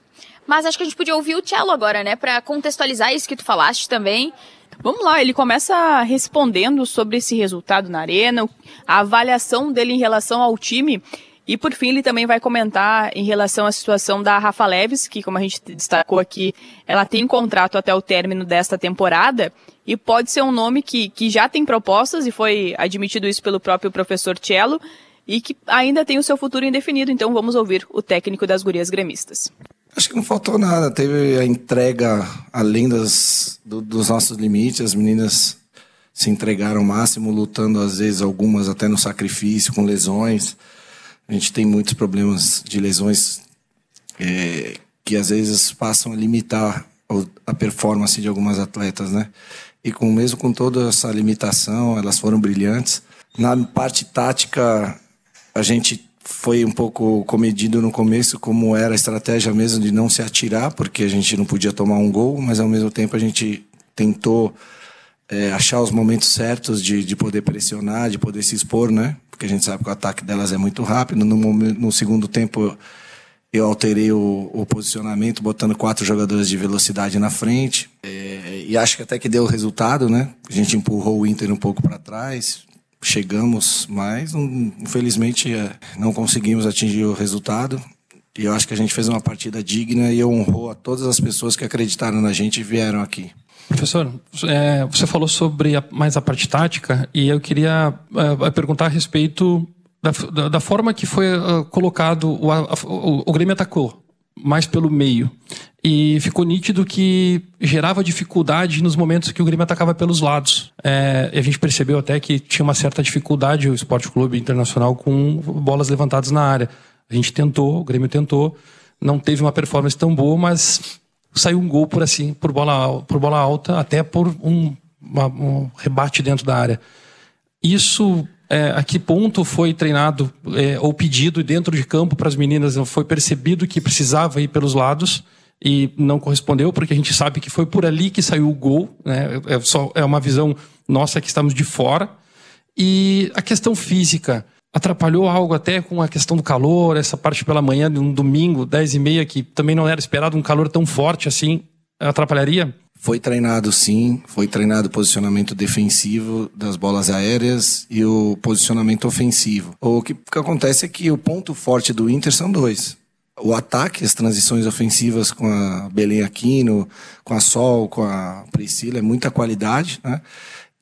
mas acho que a gente podia ouvir o Cello agora, né? Pra contextualizar isso que tu falaste também. Vamos lá, ele começa respondendo sobre esse resultado na arena, a avaliação dele em relação ao time. E por fim, ele também vai comentar em relação à situação da Rafa Leves, que, como a gente destacou aqui, ela tem contrato até o término desta temporada e pode ser um nome que, que já tem propostas, e foi admitido isso pelo próprio professor Cello, e que ainda tem o seu futuro indefinido. Então vamos ouvir o técnico das gurias gremistas. Acho que não faltou nada. Teve a entrega além das, do, dos nossos limites. As meninas se entregaram ao máximo, lutando às vezes algumas até no sacrifício, com lesões. A gente tem muitos problemas de lesões é, que às vezes passam a limitar a performance de algumas atletas, né? E com mesmo com toda essa limitação, elas foram brilhantes. Na parte tática, a gente foi um pouco comedido no começo, como era a estratégia mesmo de não se atirar, porque a gente não podia tomar um gol, mas ao mesmo tempo a gente tentou é, achar os momentos certos de, de poder pressionar, de poder se expor, né? Porque a gente sabe que o ataque delas é muito rápido. No, momento, no segundo tempo, eu alterei o, o, posicionamento, botando quatro jogadores de velocidade na frente. É, e acho que até que deu resultado, né? A gente empurrou o Inter um pouco para trás. Chegamos, mas infelizmente é, não conseguimos atingir o resultado. E eu acho que a gente fez uma partida digna e honrou a todas as pessoas que acreditaram na gente e vieram aqui. Professor, é, você falou sobre a, mais a parte tática e eu queria é, perguntar a respeito da, da, da forma que foi uh, colocado, o, a, o, o Grêmio atacou mais pelo meio. E ficou nítido que gerava dificuldade nos momentos que o Grêmio atacava pelos lados. É, a gente percebeu até que tinha uma certa dificuldade o Esporte Clube Internacional com bolas levantadas na área. A gente tentou, o Grêmio tentou, não teve uma performance tão boa, mas saiu um gol por assim, por bola, por bola alta, até por um, uma, um rebate dentro da área. Isso, é, a que ponto foi treinado é, ou pedido dentro de campo para as meninas? Foi percebido que precisava ir pelos lados e não correspondeu, porque a gente sabe que foi por ali que saiu o gol. Né? É, só, é uma visão nossa que estamos de fora. E a questão física atrapalhou algo até com a questão do calor, essa parte pela manhã de um domingo, 10 e meia, que também não era esperado um calor tão forte assim, atrapalharia? Foi treinado sim, foi treinado posicionamento defensivo das bolas aéreas e o posicionamento ofensivo. O que, que acontece é que o ponto forte do Inter são dois. O ataque, as transições ofensivas com a Belém Aquino, com a Sol, com a Priscila, é muita qualidade, né?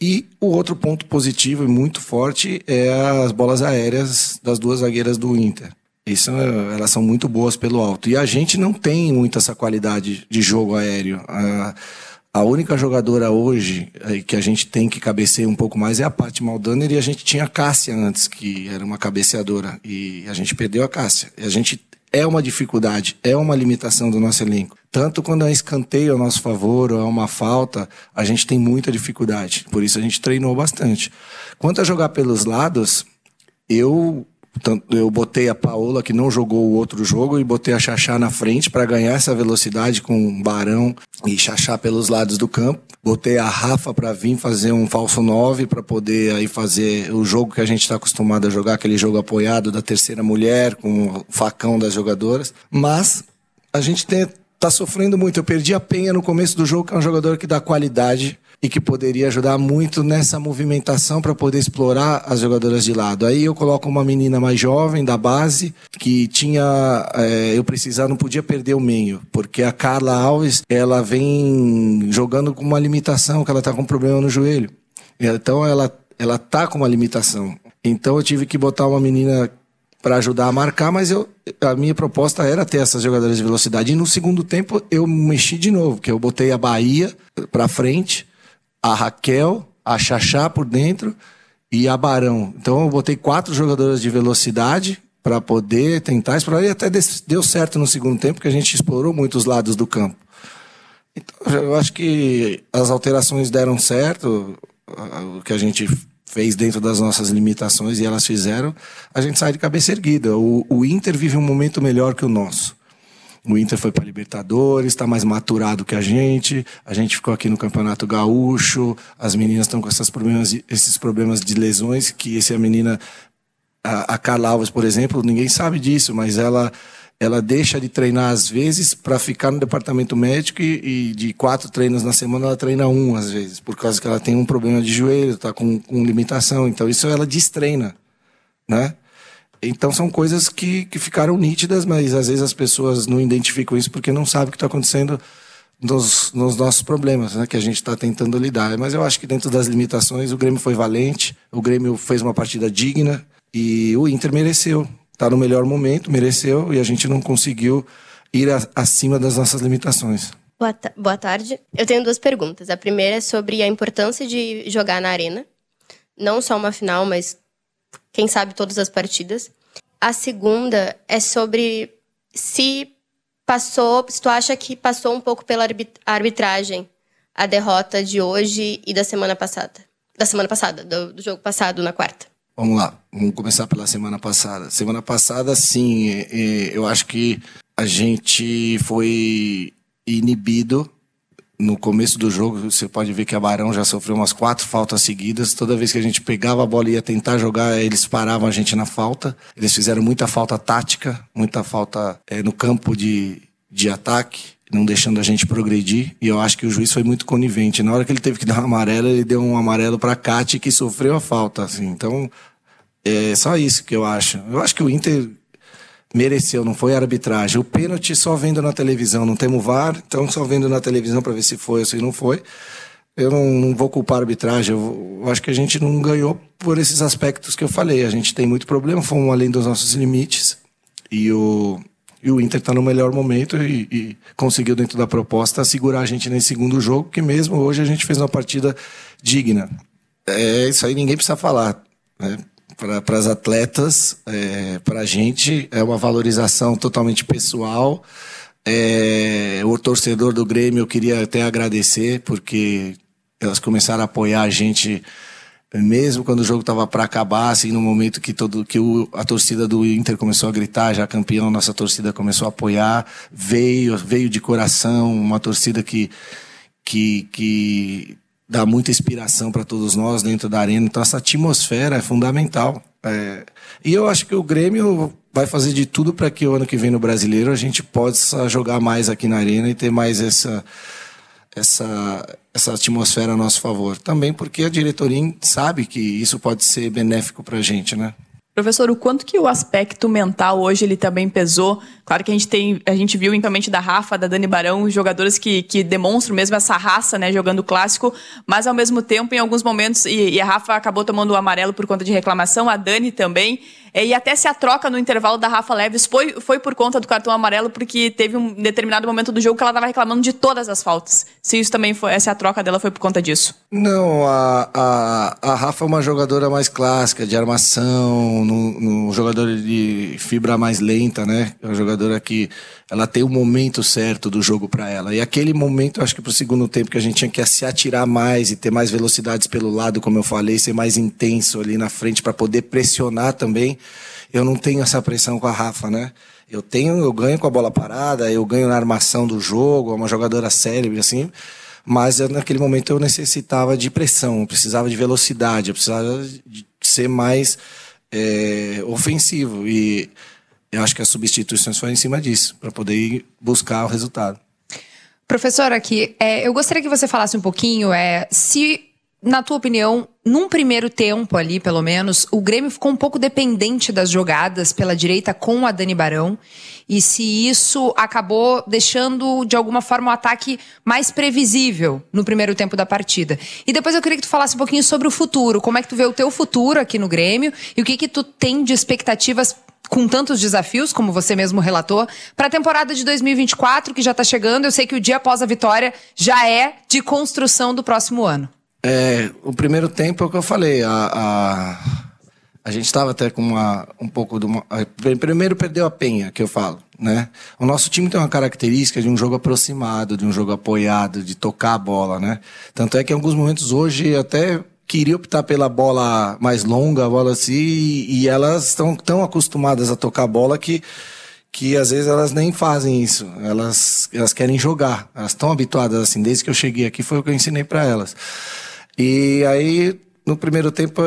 E o outro ponto positivo e muito forte é as bolas aéreas das duas zagueiras do Inter. Isso, elas são muito boas pelo alto. E a gente não tem muito essa qualidade de jogo aéreo. A, a única jogadora hoje eh, que a gente tem que cabecear um pouco mais é a Paty Maldaner e a gente tinha a Cássia antes, que era uma cabeceadora. E a gente perdeu a Cássia. E a gente é uma dificuldade, é uma limitação do nosso elenco. Tanto quando é escanteio a nosso favor ou é uma falta, a gente tem muita dificuldade. Por isso a gente treinou bastante. Quanto a jogar pelos lados, eu eu botei a Paola, que não jogou o outro jogo, e botei a Xaxá na frente para ganhar essa velocidade com Barão e Xaxá pelos lados do campo. Botei a Rafa para vir fazer um falso 9 para poder aí fazer o jogo que a gente está acostumado a jogar, aquele jogo apoiado da terceira mulher, com o facão das jogadoras. Mas a gente tem, tá sofrendo muito. Eu perdi a Penha no começo do jogo, que é um jogador que dá qualidade e que poderia ajudar muito nessa movimentação para poder explorar as jogadoras de lado. Aí eu coloco uma menina mais jovem da base que tinha, é, eu precisar, não podia perder o meio, porque a Carla Alves ela vem jogando com uma limitação, que ela está com um problema no joelho. Então ela ela tá com uma limitação. Então eu tive que botar uma menina para ajudar a marcar, mas eu, a minha proposta era ter essas jogadoras de velocidade. E no segundo tempo eu mexi de novo, que eu botei a Bahia para frente a Raquel, a Xaxá por dentro e a Barão. Então eu botei quatro jogadoras de velocidade para poder tentar explorar e até deu certo no segundo tempo, porque a gente explorou muitos lados do campo. Então eu acho que as alterações deram certo, o que a gente fez dentro das nossas limitações e elas fizeram, a gente sai de cabeça erguida. O, o Inter vive um momento melhor que o nosso. O Inter foi para Libertadores, está mais maturado que a gente. A gente ficou aqui no Campeonato Gaúcho. As meninas estão com esses problemas, esses problemas de lesões. Que essa menina, a, a Carla Alves, por exemplo, ninguém sabe disso, mas ela ela deixa de treinar às vezes para ficar no departamento médico e, e, de quatro treinos na semana ela treina um às vezes, por causa que ela tem um problema de joelho, está com, com limitação. Então isso ela destreina, né? Então são coisas que, que ficaram nítidas, mas às vezes as pessoas não identificam isso porque não sabem o que está acontecendo nos, nos, nossos problemas, né, que a gente está tentando lidar. Mas eu acho que dentro das limitações o Grêmio foi valente, o Grêmio fez uma partida digna e o Inter mereceu. Está no melhor momento, mereceu e a gente não conseguiu ir a, acima das nossas limitações. Boa, boa tarde. Eu tenho duas perguntas. A primeira é sobre a importância de jogar na arena, não só uma final, mas quem sabe todas as partidas. A segunda é sobre se passou, se tu acha que passou um pouco pela arbitragem a derrota de hoje e da semana passada? Da semana passada, do, do jogo passado na quarta. Vamos lá, vamos começar pela semana passada. Semana passada, sim, é, é, eu acho que a gente foi inibido no começo do jogo. Você pode ver que a Barão já sofreu umas quatro faltas seguidas. Toda vez que a gente pegava a bola e ia tentar jogar, eles paravam a gente na falta. Eles fizeram muita falta tática, muita falta é, no campo de, de ataque não deixando a gente progredir. E eu acho que o juiz foi muito conivente. Na hora que ele teve que dar um amarelo, ele deu um amarelo para Cate que sofreu a falta. Assim. Então, é só isso que eu acho. Eu acho que o Inter mereceu, não foi arbitragem. O pênalti só vendo na televisão, não temos VAR, então só vendo na televisão para ver se foi ou se não foi. Eu não, não vou culpar a arbitragem, eu, eu, acho que a gente não ganhou por esses aspectos que eu falei. A gente tem muito problema, fomos além dos nossos limites. E o, e o Inter está no melhor momento e, e, conseguiu, dentro da proposta, segurar a gente nesse segundo jogo, que mesmo hoje a gente fez uma partida digna. É isso aí, ninguém precisa falar. Né? Para as atletas, é, para a gente, é uma valorização totalmente pessoal. É, o torcedor do Grêmio eu queria até agradecer, porque elas começaram a apoiar a gente mesmo quando o jogo estava para acabar, assim, no momento que todo que o, a torcida do Inter começou a gritar, já campeão, nossa torcida começou a apoiar, veio, veio de coração, uma torcida que que, que dá muita inspiração para todos nós dentro da arena. Então essa atmosfera é fundamental. É, e eu acho que o Grêmio vai fazer de tudo para que o ano que vem no Brasileiro a gente possa jogar mais aqui na arena e ter mais essa essa, essa atmosfera a nosso favor. Também porque a diretoria sabe que isso pode ser benéfico para a gente, né? Professor, o quanto que o aspecto mental hoje ele também pesou? Claro que a gente tem, a gente viu eventualmente da Rafa, da Dani Barão, jogadores que, que demonstram mesmo essa raça, né, jogando clássico, mas ao mesmo tempo, em alguns momentos, e, e a Rafa acabou tomando o amarelo por conta de reclamação, a Dani também, e até se a troca no intervalo da Rafa Leves foi, foi por conta do cartão amarelo, porque teve um determinado momento do jogo que ela estava reclamando de todas as faltas. Se isso também foi, a troca dela foi por conta disso. Não, a, a, a Rafa é uma jogadora mais clássica, de armação, no jogador de fibra mais lenta, né? É uma jogadora que ela tem o momento certo do jogo para ela. E aquele momento, acho que pro segundo tempo que a gente tinha que se atirar mais e ter mais velocidades pelo lado, como eu falei, ser mais intenso ali na frente para poder pressionar também. Eu não tenho essa pressão com a Rafa, né? Eu tenho, eu ganho com a bola parada, eu ganho na armação do jogo, é uma jogadora célebre assim. Mas eu, naquele momento eu necessitava de pressão, eu precisava de velocidade, eu precisava de ser mais é, ofensivo. E eu acho que as substituições foram em cima disso, para poder buscar o resultado. Professor, aqui, é, eu gostaria que você falasse um pouquinho é, se, na tua opinião, num primeiro tempo ali, pelo menos, o Grêmio ficou um pouco dependente das jogadas pela direita com a Dani Barão. E se isso acabou deixando, de alguma forma, o ataque mais previsível no primeiro tempo da partida. E depois eu queria que tu falasse um pouquinho sobre o futuro. Como é que tu vê o teu futuro aqui no Grêmio? E o que que tu tem de expectativas com tantos desafios, como você mesmo relatou, para a temporada de 2024, que já está chegando. Eu sei que o dia após a vitória já é de construção do próximo ano. É, o primeiro tempo é o que eu falei. A, a, a gente estava até com uma, um pouco de uma. Primeiro perdeu a penha, que eu falo. Né? O nosso time tem uma característica de um jogo aproximado, de um jogo apoiado, de tocar a bola. Né? Tanto é que em alguns momentos hoje até queria optar pela bola mais longa, a bola assim, e, elas estão tão acostumadas a tocar a bola que que às vezes elas nem fazem isso. Elas elas querem jogar. Elas estão habituadas assim, desde que eu cheguei aqui foi o que eu ensinei para elas. E aí no primeiro tempo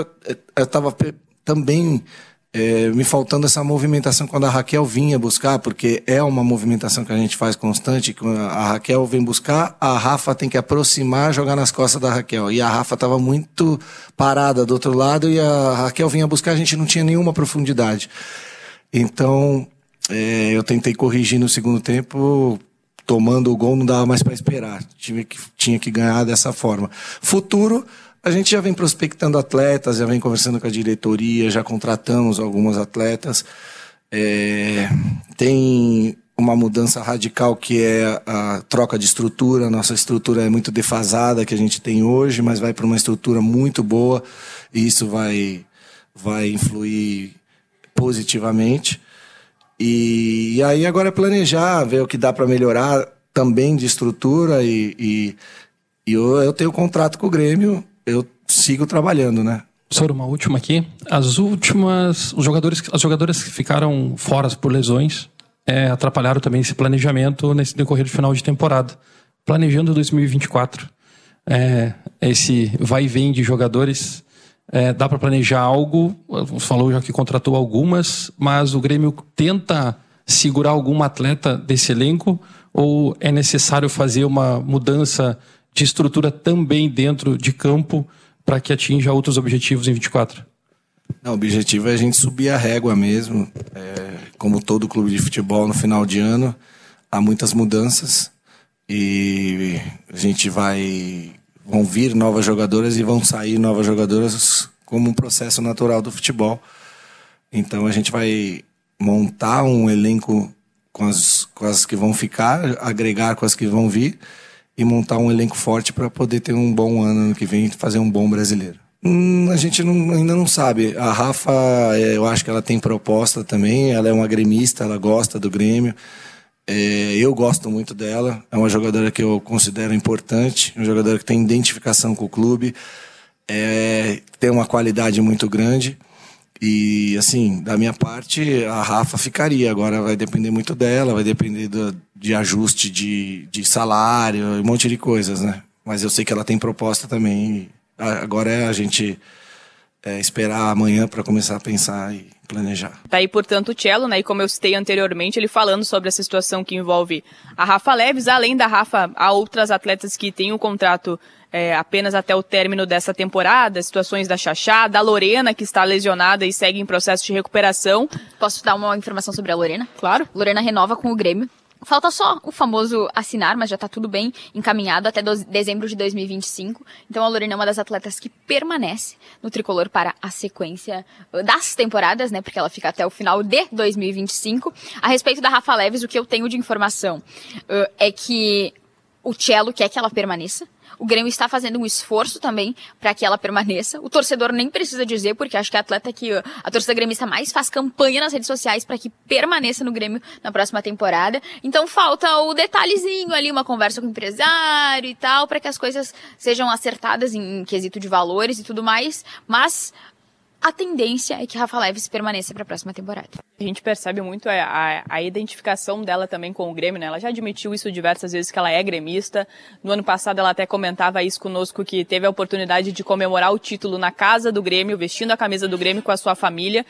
eu estava também é, me faltando essa movimentação quando a Raquel vinha buscar, porque é uma movimentação que a gente faz constante, que a Raquel vem buscar, a Rafa tem que aproximar, jogar nas costas da Raquel. E a Rafa estava muito parada do outro lado e a Raquel vinha buscar, a gente não tinha nenhuma profundidade. Então, é, eu tentei corrigir no segundo tempo, tomando o gol, não dava mais para esperar. Que, tinha que ganhar dessa forma. Futuro, a gente já vem prospectando atletas, já vem conversando com a diretoria, já contratamos alguns atletas. É, tem uma mudança radical que é a troca de estrutura. Nossa estrutura é muito defasada que a gente tem hoje, mas vai para uma estrutura muito boa e isso vai, vai influir positivamente. E, e aí agora é planejar, ver o que dá para melhorar também de estrutura e, e, e eu, eu tenho contrato com o Grêmio, eu sigo trabalhando, né? Só uma última aqui. As últimas, os jogadores, as jogadoras que ficaram fora por lesões é, atrapalharam também esse planejamento nesse decorrer do final de temporada. Planejando 2024, é, esse vai e vem de jogadores, é, dá para planejar algo. Falou já que contratou algumas, mas o Grêmio tenta segurar alguma atleta desse elenco ou é necessário fazer uma mudança de estrutura também dentro de campo para que atinja outros objetivos em 24? Não, o objetivo é a gente subir a régua mesmo. É, como todo clube de futebol no final de ano, há muitas mudanças e a gente vai vão vir novas jogadoras e vão sair novas jogadoras como um processo natural do futebol. Então a gente vai montar um elenco com as, com as que vão ficar, agregar com as que vão vir e montar um elenco forte para poder ter um bom ano no que vem e fazer um bom brasileiro. Hum, a gente não, ainda não sabe. A Rafa, é, eu acho que ela tem proposta também. Ela é uma gremista, ela gosta do Grêmio. É, eu gosto muito dela. É uma jogadora que eu considero importante, uma jogadora que tem identificação com o clube, é, tem uma qualidade muito grande. E, assim, da minha parte, a Rafa ficaria. Agora vai depender muito dela, vai depender do, de ajuste de, de salário, um monte de coisas, né? Mas eu sei que ela tem proposta também. Agora é a gente é, esperar amanhã para começar a pensar e planejar. Tá aí, portanto, o Cello, né? E como eu citei anteriormente, ele falando sobre essa situação que envolve a Rafa Leves. Além da Rafa, há outras atletas que têm um contrato é, apenas até o término dessa temporada, situações da Xaxá, da Lorena, que está lesionada e segue em processo de recuperação. Posso dar uma informação sobre a Lorena? Claro. Lorena renova com o Grêmio. Falta só o famoso assinar, mas já tá tudo bem encaminhado até dezembro de 2025. Então a Lorena é uma das atletas que permanece no tricolor para a sequência uh, das temporadas, né? Porque ela fica até o final de 2025. A respeito da Rafa Leves, o que eu tenho de informação uh, é que o Cello quer que ela permaneça. O Grêmio está fazendo um esforço também para que ela permaneça. O torcedor nem precisa dizer, porque acho que é a atleta que a torcida gremista mais faz campanha nas redes sociais para que permaneça no Grêmio na próxima temporada. Então falta o detalhezinho ali, uma conversa com o empresário e tal, para que as coisas sejam acertadas em quesito de valores e tudo mais. Mas a tendência é que Rafa Leves permaneça para a próxima temporada. A gente percebe muito a, a, a, identificação dela também com o Grêmio, né? Ela já admitiu isso diversas vezes que ela é gremista. No ano passado ela até comentava isso conosco que teve a oportunidade de comemorar o título na casa do Grêmio, vestindo a camisa do Grêmio com a sua família.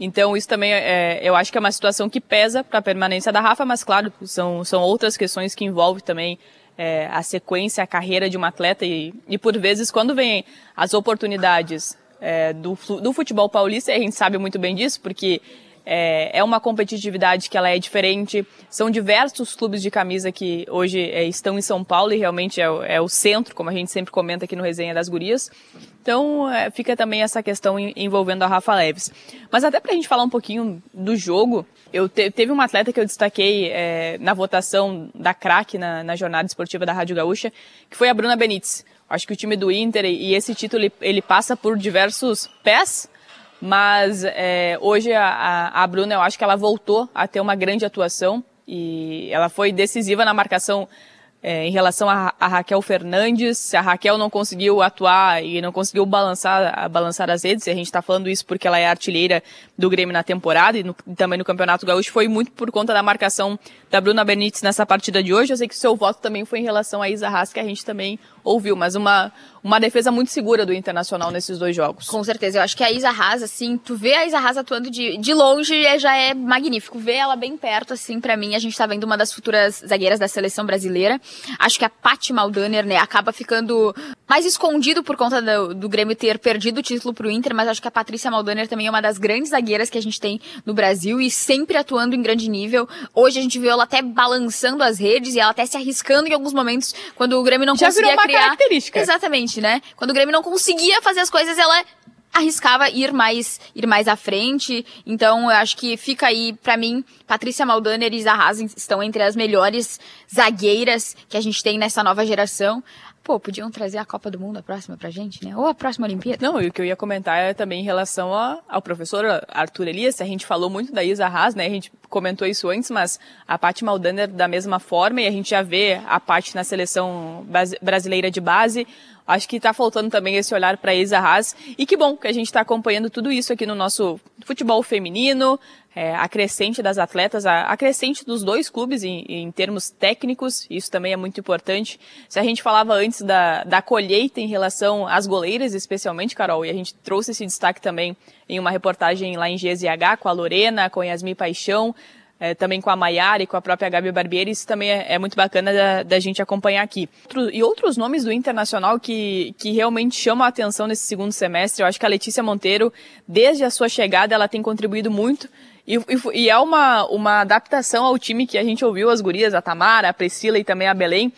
Então isso também é, eu acho que é uma situação que pesa para a permanência da Rafa, mas claro, são, são outras questões que envolvem também é, a sequência, a carreira de um atleta e, e por vezes quando vem as oportunidades é, do, do futebol paulista, e a gente sabe muito bem disso, porque é, é, uma competitividade que ela é diferente. São diversos clubes de camisa que hoje é, estão em São Paulo e realmente é, é, o centro, como a gente sempre comenta aqui no Resenha das Gurias. Então é, fica também essa questão envolvendo a Rafa Leves. Mas até para a gente falar um pouquinho do jogo, eu te, teve uma atleta que eu destaquei é, na votação da craque na, na jornada esportiva da Rádio Gaúcha, que foi a Bruna Benítez. Acho que o time do Inter e esse título ele, passa por diversos pés, mas é, hoje a, a, Bruna eu acho que ela voltou a ter uma grande atuação e ela foi decisiva na marcação é, em relação a, a, Raquel Fernandes, se a Raquel não conseguiu atuar e não conseguiu balançar, balançar as redes, e a gente está falando isso porque ela é artilheira do Grêmio na temporada e, no, também no Campeonato Gaúcho, foi muito por conta da marcação da Bruna Benítez nessa partida de hoje. Eu sei que o seu voto também foi em relação a Isa Haas, que a gente também ouviu, mas uma, uma defesa muito segura do Internacional nesses dois jogos. Com certeza, eu acho que a Isa Haas, assim, tu vê a Isa Haas atuando de, de longe é, já é magnífico. Ver ela bem perto, assim, para mim, a gente tá vendo uma das futuras zagueiras da seleção brasileira. Acho que a Paty Maldaner, né, acaba ficando mais escondido por conta do, do Grêmio ter perdido o título pro Inter, mas acho que a Patrícia Maldaner também é uma das grandes zagueiras que a gente tem no Brasil e sempre atuando em grande nível. Hoje a gente viu ela até balançando as redes e ela até se arriscando em alguns momentos quando o Grêmio não Já conseguia virou uma criar. característica. Exatamente, né? Quando o Grêmio não conseguia fazer as coisas, ela arriscava ir mais ir mais à frente. Então, eu acho que fica aí, para mim, Patrícia Maldaner e Isa Haas estão entre as melhores zagueiras que a gente tem nessa nova geração. Pô, podiam trazer a Copa do Mundo a próxima pra gente, né? Ou a próxima Olimpíada. Não, e o que eu ia comentar é também em relação a, ao professor Arthur Elias, a gente falou muito da Isa Haas, né? A gente comentou isso antes, mas a Paty Maldaner da mesma forma, e a gente já vê a Paty na seleção brasileira de base, Acho que está faltando também esse olhar para Isa Haas. E que bom que a gente está acompanhando tudo isso aqui no nosso futebol feminino, é, a crescente das atletas, a, a crescente dos dois clubes em, em, termos técnicos, isso também é muito importante. Se a gente falava antes da, da colheita em relação às goleiras, especialmente, Carol, e a gente trouxe esse destaque também em uma reportagem lá em GZH com a Lorena, com a Yasmin Paixão, é, também com a Maiara e com a própria Gabi Barbieri, isso também é, é muito bacana da, da, gente acompanhar aqui. E outros nomes do Internacional que, que realmente chamam a atenção nesse segundo semestre, eu acho que a Letícia Monteiro, desde a sua chegada, ela tem contribuído muito e, e, e, é uma, uma adaptação ao time que a gente ouviu as gurias, a Tamara, a Priscila e também a Belém,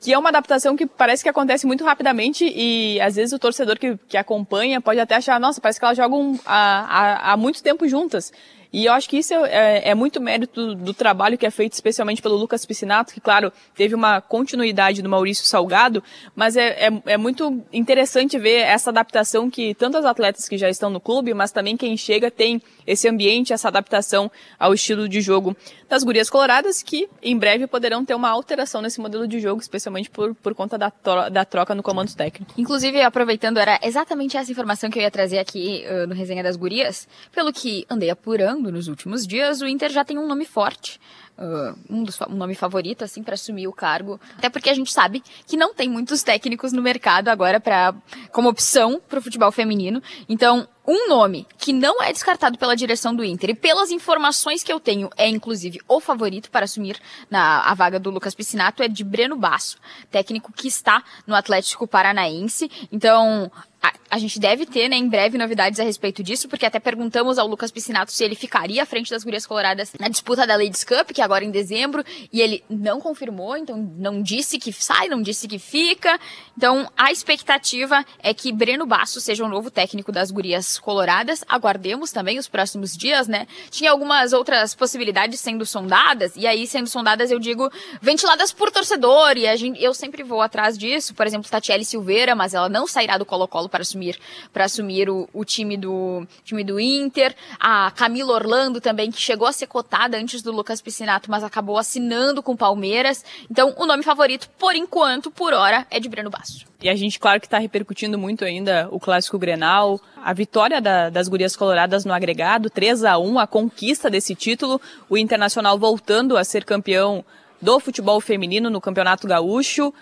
que é uma adaptação que parece que acontece muito rapidamente e às vezes o torcedor que, que acompanha pode até achar, nossa, parece que elas jogam há, há, há muito tempo juntas. E eu acho que isso é, é, muito mérito do, do, trabalho que é feito especialmente pelo Lucas Piscinato, que, claro, teve uma continuidade do Maurício Salgado, mas é, é, é, muito interessante ver essa adaptação que tanto as atletas que já estão no clube, mas também quem chega tem esse ambiente, essa adaptação ao estilo de jogo das gurias coloradas, que em breve poderão ter uma alteração nesse modelo de jogo, especialmente por, por conta da, da troca no comando técnico. Inclusive, aproveitando, era exatamente essa informação que eu ia trazer aqui uh, no Resenha das Gurias, pelo que andei apurando nos últimos dias, o Inter já tem um nome forte. Uh, um, dos, um nome favorito, assim, para assumir o cargo. Até porque a gente sabe que não tem muitos técnicos no mercado agora para como opção para o futebol feminino. Então, um nome que não é descartado pela direção do Inter e pelas informações que eu tenho é inclusive o favorito para assumir na a vaga do Lucas Piscinato é de Breno Basso, técnico que está no Atlético Paranaense. Então, a, a, gente deve ter, né, em breve novidades a respeito disso, porque até perguntamos ao Lucas Piscinato se ele ficaria à frente das Gurias Coloradas na disputa da Ladies Cup, que é agora em dezembro, e ele não confirmou, então não disse que sai, não disse que fica. Então, a expectativa é que Breno Basso seja o novo técnico das Gurias Coloradas. Aguardemos também os próximos dias, né? Tinha algumas outras possibilidades sendo sondadas, e aí sendo sondadas eu digo ventiladas por torcedor, e gente, eu sempre vou atrás disso. Por exemplo, Tatiele Silveira, mas ela não sairá do Colo-Colo para assumir para assumir o, o, time do time do Inter, a Camila Orlando também que chegou a ser cotada antes do Lucas Piscinato, mas acabou assinando com o Palmeiras. Então, o nome favorito por enquanto, por hora, é de Breno Basso. E a gente, claro que está repercutindo muito ainda o clássico Grenal, a vitória da, das gurias coloradas no agregado, 3 a 1 a conquista desse título, o Internacional voltando a ser campeão do futebol feminino no Campeonato Gaúcho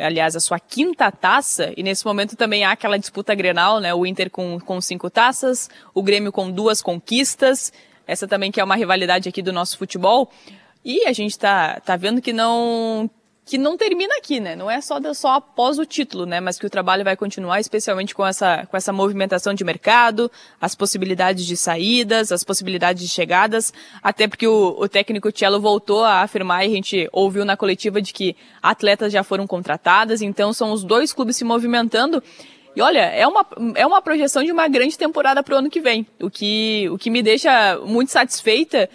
aliás, a sua quinta taça, e nesse momento também há aquela disputa grenal, né? O Inter com, com cinco taças, o Grêmio com duas conquistas, essa também que é uma rivalidade aqui do nosso futebol. E a gente tá, tá vendo que não que não termina aqui, né? Não é só, só após o título, né? Mas que o trabalho vai continuar, especialmente com essa, com essa movimentação de mercado, as possibilidades de saídas, as possibilidades de chegadas, até porque o, o técnico Cello voltou a afirmar e a gente ouviu na coletiva de que atletas já foram contratadas, então são os dois clubes se movimentando e olha, é uma, é uma projeção de uma grande temporada para o ano que vem, o que, o que me deixa muito satisfeita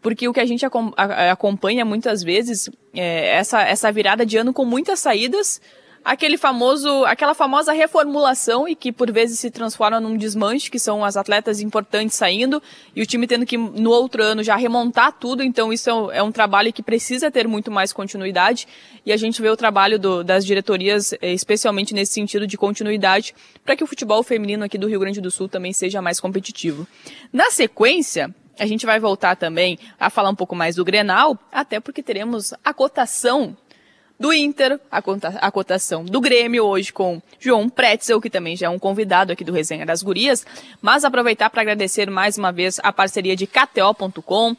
porque o que a gente acompanha muitas vezes é essa, essa virada de ano com muitas saídas, aquele famoso, aquela famosa reformulação e que por vezes se transforma num desmanche, que são as atletas importantes saindo e o time tendo que no outro ano já remontar tudo, então isso é um, é um trabalho que precisa ter muito mais continuidade e a gente vê o trabalho do, das diretorias, eh, especialmente nesse sentido de continuidade, para que o futebol feminino aqui do Rio Grande do Sul também seja mais competitivo. Na sequência, a gente vai voltar também a falar um pouco mais do Grenal, até porque teremos a cotação do Inter, a, cota, a cotação do Grêmio hoje com João Pretzel, que também já é um convidado aqui do Resenha das Gurias, mas aproveitar para agradecer mais uma vez a parceria de KTO.com,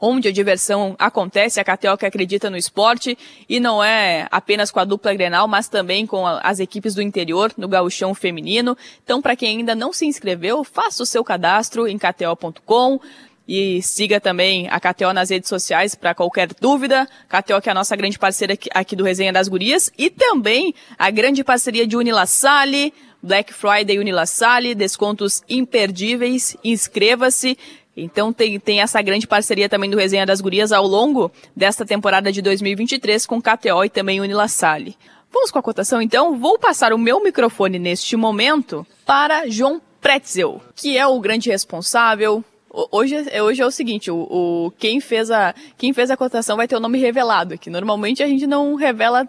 onde a diversão acontece, a que acredita no esporte e não é apenas com a dupla Grenal, mas também com as equipes do interior, no gauchão feminino. Então, para quem ainda não se inscreveu, faça o seu cadastro em kto.com, e siga também a KTO nas redes sociais para qualquer dúvida. KTO que é a nossa grande parceira aqui do Resenha das Gurias. E também a grande parceria de Unila Sale, Black Friday Unila Sale, descontos imperdíveis. Inscreva-se. Então tem, tem essa grande parceria também do Resenha das Gurias ao longo desta temporada de 2023 com KTO e também Unila Sale. Vamos com a cotação então? Vou passar o meu microfone neste momento para João Pretzel, que é o grande responsável. Hoje, é, hoje é o seguinte, o, o, quem, fez a, quem fez a cotação vai ter o nome revelado aqui. Normalmente a gente não revela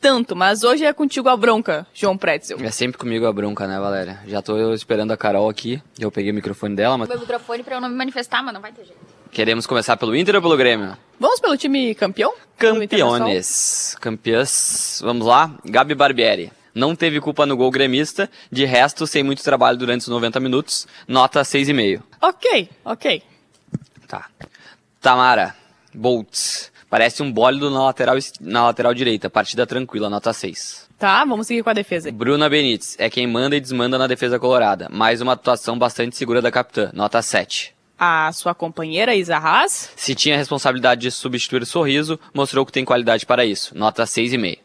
tanto, mas hoje é contigo a bronca, João Pretzel. É sempre comigo a bronca, né, Valéria? Já tô esperando a Carol aqui, eu peguei o microfone dela, mas... Meu microfone pra eu não me manifestar, mas não vai ter jeito. Queremos começar pelo Inter ou pelo Grêmio? Vamos pelo time campeão? Campeones. Campeãs. Vamos lá. Gabi Barbieri. Não teve culpa no gol gremista. De resto, sem muito trabalho durante os 90 minutos. Nota 6,5. Ok, ok. Tá. Tamara. Boltz. Parece um bólido na lateral, na lateral direita. Partida tranquila, nota 6. Tá, vamos seguir com a defesa. Bruna Benítez. É quem manda e desmanda na defesa colorada. Mais uma atuação bastante segura da capitã. Nota 7 a sua companheira Isa Haas. Se tinha a responsabilidade de substituir o sorriso, mostrou que tem qualidade para isso. Nota 6,5.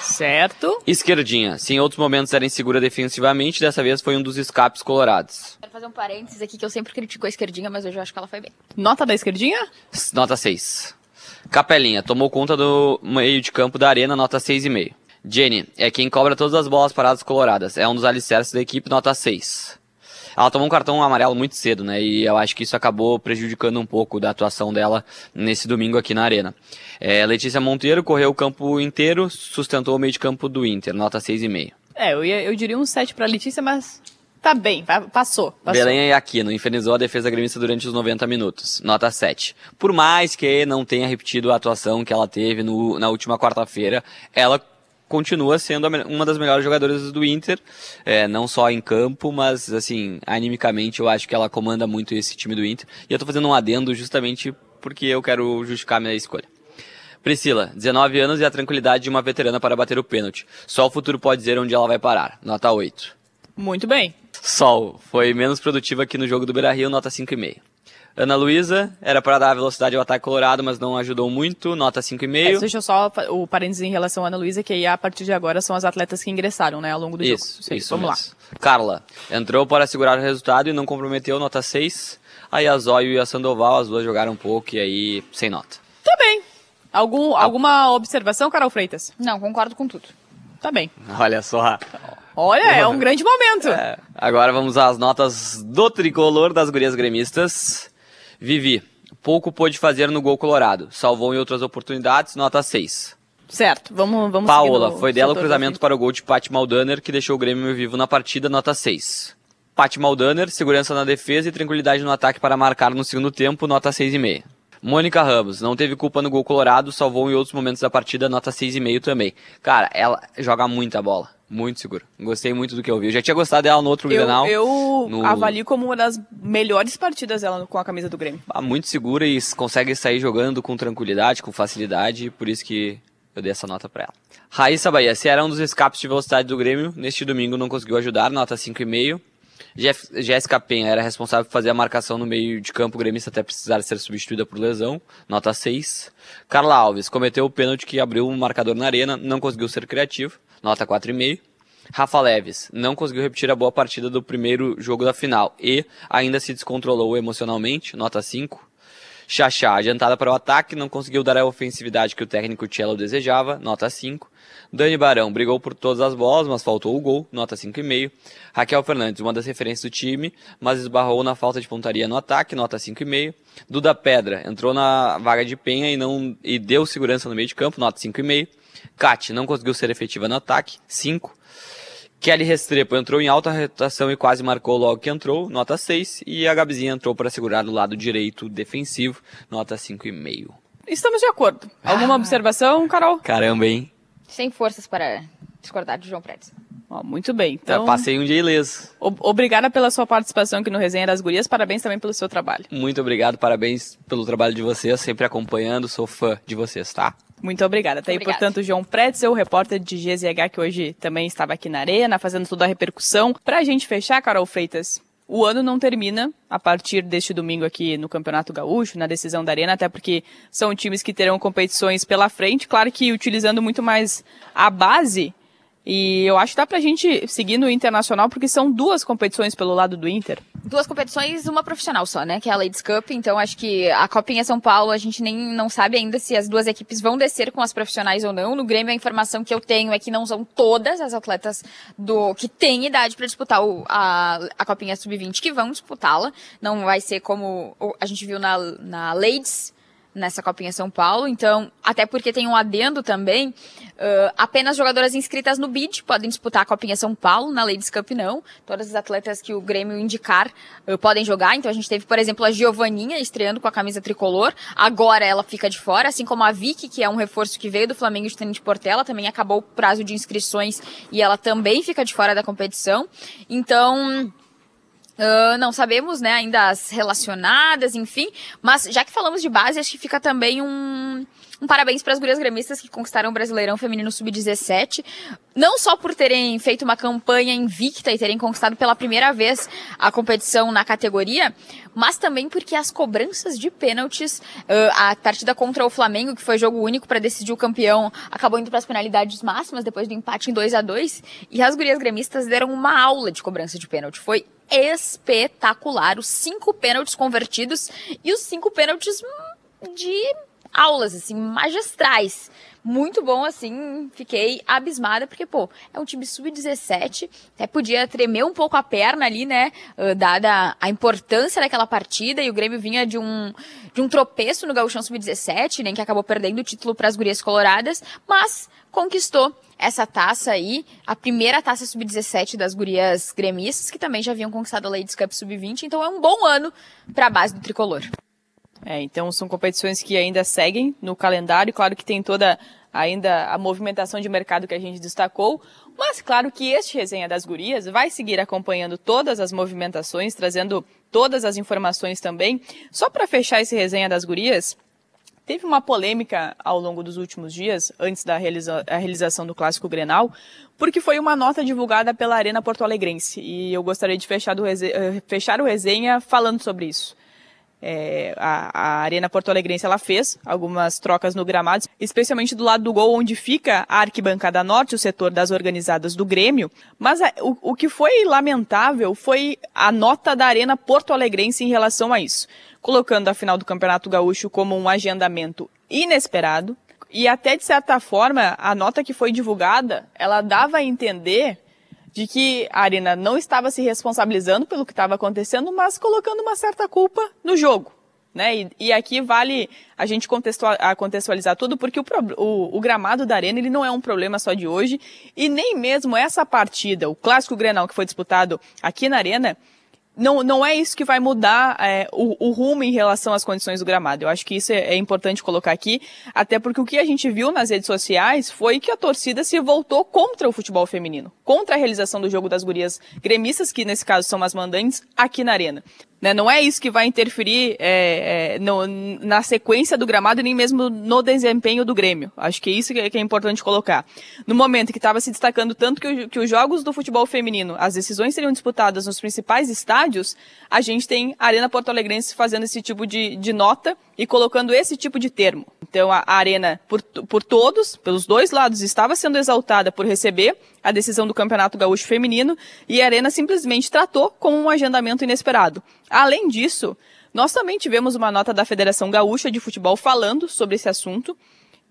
Certo. Esquerdinha. Se em outros momentos era insegura defensivamente, dessa vez foi um dos escapes colorados. Quero fazer um parênteses aqui que eu sempre critico a esquerdinha, mas hoje eu acho que ela foi bem. Nota da esquerdinha? Nota 6. Capelinha. Tomou conta do meio de campo da arena, nota 6,5. Jenny. É quem cobra todas as bolas paradas coloradas. É um dos alicerces da equipe, nota 6. Ela tomou um cartão amarelo muito cedo, né? E eu acho que isso acabou prejudicando um pouco da atuação dela nesse domingo aqui na Arena. É, Letícia Monteiro correu o campo inteiro, sustentou o meio de campo do Inter, nota 6,5. É, eu, ia, eu diria um 7 para Letícia, mas tá bem, passou, passou. Belém Aquino infernizou a defesa gremista durante os 90 minutos, nota 7. Por mais que não tenha repetido a atuação que ela teve no, na última quarta-feira, ela continua sendo uma das melhores jogadoras do Inter, é, não só em campo, mas assim, animicamente eu acho que ela comanda muito esse time do Inter. E eu tô fazendo um adendo justamente porque eu quero justificar minha escolha. Priscila, 19 anos e a tranquilidade de uma veterana para bater o pênalti. Só o futuro pode dizer onde ela vai parar. Nota 8. Muito bem. Sol, foi menos produtiva aqui no jogo do Beira-Rio, nota 5,5. Ana Luísa, era para dar velocidade ao ataque colorado, mas não ajudou muito, nota 5,5. É, deixa eu só o parênteses em relação à Ana Luísa, que aí a partir de agora são as atletas que ingressaram, né, ao longo do isso, jogo. Isso, Vamos mesmo. lá. Carla, entrou para segurar o resultado e não comprometeu, nota 6. Aí a Zóio e a Sandoval, as duas jogaram um pouco e aí sem nota. Tá bem. Algum. Alguma observação, Carol Freitas? Não, concordo com tudo. Tá bem. Olha só. Olha, é um grande momento. É, agora vamos às notas do tricolor das gurias gremistas. Vivi, pouco pôde fazer no gol colorado. Salvou em outras oportunidades, nota 6. Certo, vamos vamos Paola, foi dela o cruzamento para o gol de Pat Maldaner, que deixou o Grêmio vivo na partida, nota 6. Pat Maldaner, segurança na defesa e tranquilidade no ataque para marcar no segundo tempo, nota 6,5. Mônica Ramos, não teve culpa no gol colorado, salvou em outros momentos da partida, nota 6,5 também. Cara, ela joga muita bola. Muito seguro. Gostei muito do que eu vi. Eu já tinha gostado dela no outro eu, Grenal. Eu no... avalio como uma das melhores partidas dela com a camisa do Grêmio. Ah, muito segura e consegue sair jogando com tranquilidade, com facilidade, por isso que eu dei essa nota para ela. Raíssa Bahia, se era um dos escapes de velocidade do Grêmio, neste domingo não conseguiu ajudar, nota 5,5. Jéssica Penha era responsável por fazer a marcação no meio de campo gremista até precisar ser substituída por lesão, nota 6. Carla Alves cometeu o pênalti que abriu o um marcador na arena, não conseguiu ser criativo, nota 4,5. Rafa Leves não conseguiu repetir a boa partida do primeiro jogo da final e ainda se descontrolou emocionalmente, nota 5. Xaxá, adiantada para o ataque, não conseguiu dar a ofensividade que o técnico Cello desejava, nota 5. Dani Barão brigou por todas as bolas, mas faltou o gol, nota 5,5. Raquel Fernandes, uma das referências do time, mas esbarrou na falta de pontaria no ataque, nota 5,5. Duda Pedra entrou na vaga de Penha e, não, e deu segurança no meio de campo, nota 5,5. Kat não conseguiu ser efetiva no ataque, 5. Kelly Restrepo entrou em alta rotação e quase marcou logo que entrou, nota 6. E a Gabizinha entrou para segurar do lado direito defensivo, nota 5,5. Estamos de acordo. Alguma ah. observação, Carol? Caramba, hein? Sem forças para discordar de João Prédio. Oh, muito bem. Então, Eu passei um dia ileso. Obrigada pela sua participação aqui no Resenha das Gurias. Parabéns também pelo seu trabalho. Muito obrigado, parabéns pelo trabalho de vocês. Sempre acompanhando, sou fã de vocês, tá? Muito obrigada. Tá aí, portanto, João Pretzel, repórter de GZH, que hoje também estava aqui na Arena, fazendo toda a repercussão. Pra gente fechar, Carol Freitas, o ano não termina a partir deste domingo aqui no Campeonato Gaúcho, na decisão da Arena, até porque são times que terão competições pela frente. Claro que utilizando muito mais a base E eu acho que dá pra gente seguir no Internacional, porque são duas competições pelo lado do Inter. Duas competições, uma profissional só, né? Que é a Ladies Cup. Então acho que a Copinha São Paulo, a gente nem não sabe ainda se as duas equipes vão descer com as profissionais ou não. No Grêmio, a informação que eu tenho é que não são todas as atletas do que têm idade para disputar o, a, a Copinha Sub-20 que vão disputá-la. Não vai ser como a gente viu na, na Ladies nessa Copinha São Paulo. Então, até porque tem um adendo também, uh, apenas jogadoras inscritas no BID podem disputar a Copinha São Paulo, na Ladies Cup não. Todas as atletas que o Grêmio indicar uh, podem jogar. Então, a gente teve, por exemplo, a Giovaninha estreando com a camisa tricolor. Agora ela fica de fora, assim como a Vicky, que é um reforço que veio do Flamengo de Tenente Portela, também acabou o prazo de inscrições e ela também fica de fora da competição. Então, Uh, não sabemos, né, ainda as relacionadas, enfim. Mas já que falamos de base, acho que fica também um, um parabéns para as gurias gremistas que conquistaram o Brasileirão Feminino Sub-17. Não só por terem feito uma campanha invicta e terem conquistado pela primeira vez a competição na categoria, mas também porque as cobranças de pênaltis, uh, a partida contra o Flamengo, que foi jogo único para decidir o campeão, acabou indo para as penalidades máximas depois do empate em 2 a 2 e as gurias gremistas deram uma aula de cobrança de pênalti. Foi espetacular. Os cinco pênaltis convertidos e os cinco pênaltis hum, de aulas, assim, magistrais. Muito bom, assim, fiquei abismada, porque, pô, é um time sub-17, até podia tremer um pouco a perna ali, né, uh, dada a importância daquela partida, e o Grêmio vinha de um, de um tropeço no Gauchão sub-17, nem né, que acabou perdendo o título para as gurias coloradas, mas conquistou essa taça aí, a primeira taça sub-17 das gurias gremistas, que também já haviam conquistado a Ladies Cup sub-20, então é um bom ano para a base do tricolor. É, então são competições que ainda seguem no calendário, claro que tem toda ainda a movimentação de mercado que a gente destacou, mas claro que este resenha das gurias vai seguir acompanhando todas as movimentações, trazendo todas as informações também. Só para fechar esse resenha das gurias, Teve uma polêmica ao longo dos últimos dias, antes da realiza realização do Clássico Grenal, porque foi uma nota divulgada pela Arena Porto Alegrense. E eu gostaria de fechar, eh, fechar o resenha falando sobre isso. É, a, a, Arena Porto Alegrense ela fez algumas trocas no gramado, especialmente do lado do gol onde fica a arquibancada norte, o setor das organizadas do Grêmio. Mas a, o, o que foi lamentável foi a nota da Arena Porto Alegrense em relação a isso, colocando a final do Campeonato Gaúcho como um agendamento inesperado. E até de certa forma, a nota que foi divulgada, ela dava a entender de que a Arena não estava se responsabilizando pelo que estava acontecendo, mas colocando uma certa culpa no jogo. Né? E, e aqui vale a gente contextualizar tudo, porque o, o, o, gramado da Arena ele não é um problema só de hoje, e nem mesmo essa partida, o clássico Grenal que foi disputado aqui na Arena, não, não é isso que vai mudar é, o, o, rumo em relação às condições do gramado. Eu acho que isso é, é, importante colocar aqui, até porque o que a gente viu nas redes sociais foi que a torcida se voltou contra o futebol feminino, contra a realização do jogo das gurias gremistas, que nesse caso são as mandantes, aqui na arena. Né? Não é isso que vai interferir é, é, no, na sequência do gramado, nem mesmo no desempenho do Grêmio. Acho que é isso que é, que é importante colocar. No momento que estava se destacando tanto que, que, os jogos do futebol feminino, as decisões seriam disputadas nos principais estádios, a gente tem a Arena Porto Alegrense fazendo esse tipo de, de nota e colocando esse tipo de termo. Então a, Arena, por, por todos, pelos dois lados, estava sendo exaltada por receber a decisão do Campeonato Gaúcho Feminino e a Arena simplesmente tratou como um agendamento inesperado. Além disso, nós também tivemos uma nota da Federação Gaúcha de Futebol falando sobre esse assunto,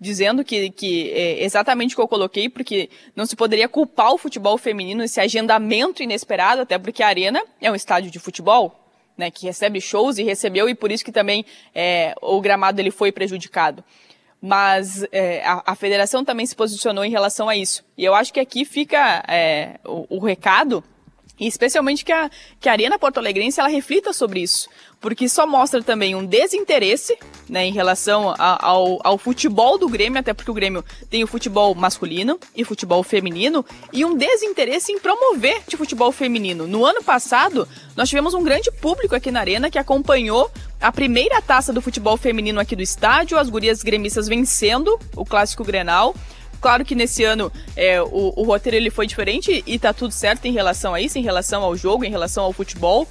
dizendo que, que é exatamente o que eu coloquei, porque não se poderia culpar o futebol feminino esse agendamento inesperado, até porque a Arena é um estádio de futebol, né, que recebe shows e recebeu, e por isso que também é, o gramado ele foi prejudicado mas é, a, a, federação também se posicionou em relação a isso. E eu acho que aqui fica é, o, o, recado, e especialmente que a, que a Arena Porto Alegrense ela reflita sobre isso porque só mostra também um desinteresse né, em relação a, ao, ao futebol do Grêmio, até porque o Grêmio tem o futebol masculino e futebol feminino, e um desinteresse em promover de futebol feminino. No ano passado, nós tivemos um grande público aqui na Arena que acompanhou a primeira taça do futebol feminino aqui do estádio, as gurias gremistas vencendo o clássico Grenal. Claro que nesse ano é, o, o roteiro ele foi diferente e tá tudo certo em relação a isso, em relação ao jogo, em relação ao futebol.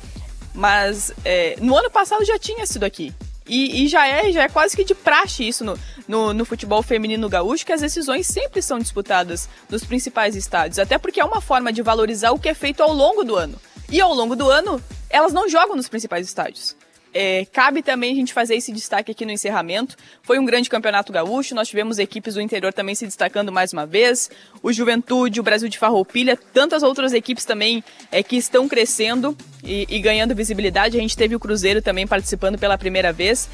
Mas é, no ano passado já tinha sido aqui. E, e, já, é, já é quase que de praxe isso no, no, no, futebol feminino gaúcho, que as decisões sempre são disputadas nos principais estádios. Até porque é uma forma de valorizar o que é feito ao longo do ano. E ao longo do ano, elas não jogam nos principais estádios. É, cabe também a gente fazer esse destaque aqui no encerramento. Foi um grande campeonato gaúcho, nós tivemos equipes do interior também se destacando mais uma vez. O Juventude, o Brasil de Farroupilha, tantas outras equipes também é, que estão crescendo e, e ganhando visibilidade. A gente teve o Cruzeiro também participando pela primeira vez.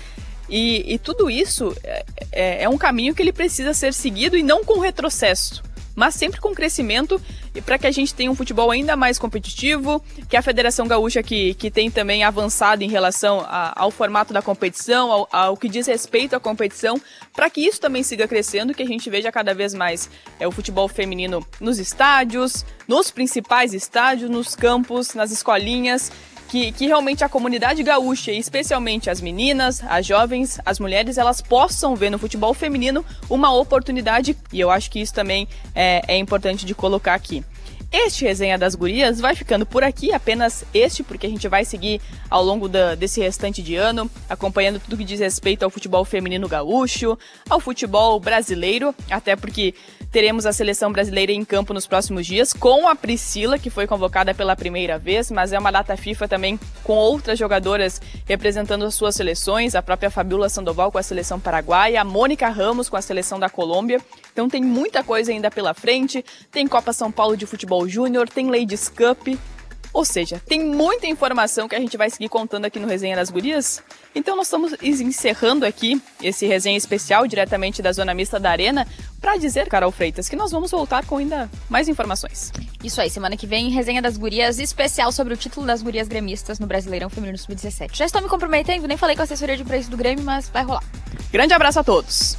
E, e tudo isso é, é, é um caminho que ele precisa ser seguido e não com retrocesso mas sempre com crescimento e para que a gente tenha um futebol ainda mais competitivo, que a Federação Gaúcha que, que tem também avançado em relação a, ao formato da competição, ao, ao, que diz respeito à competição, para que isso também siga crescendo, que a gente veja cada vez mais é, o futebol feminino nos estádios, nos principais estádios, nos campos, nas escolinhas que, que realmente a comunidade gaúcha, especialmente as meninas, as jovens, as mulheres, elas possam ver no futebol feminino uma oportunidade, e eu acho que isso também é, é importante de colocar aqui. Este Resenha das Gurias vai ficando por aqui, apenas este, porque a gente vai seguir ao longo da, desse restante de ano, acompanhando tudo que diz respeito ao futebol feminino gaúcho, ao futebol brasileiro, até porque teremos a seleção brasileira em campo nos próximos dias, com a Priscila, que foi convocada pela primeira vez, mas é uma data FIFA também com outras jogadoras representando as suas seleções, a própria Fabiola Sandoval com a seleção paraguaia, a Mônica Ramos com a seleção da Colômbia. Então tem muita coisa ainda pela frente, tem Copa São Paulo de futebol Júnior, tem Ladies Cup. Ou seja, tem muita informação que a gente vai seguir contando aqui no Resenha das Gurias. Então nós estamos encerrando aqui esse resenha especial diretamente da Zona Mista da Arena para dizer, Carol Freitas, que nós vamos voltar com ainda mais informações. Isso aí, semana que vem, Resenha das Gurias especial sobre o título das gurias gremistas no Brasileirão Feminino Sub-17. Já estou me comprometendo, nem falei com a assessoria de preço do Grêmio, mas vai rolar. Grande abraço a todos!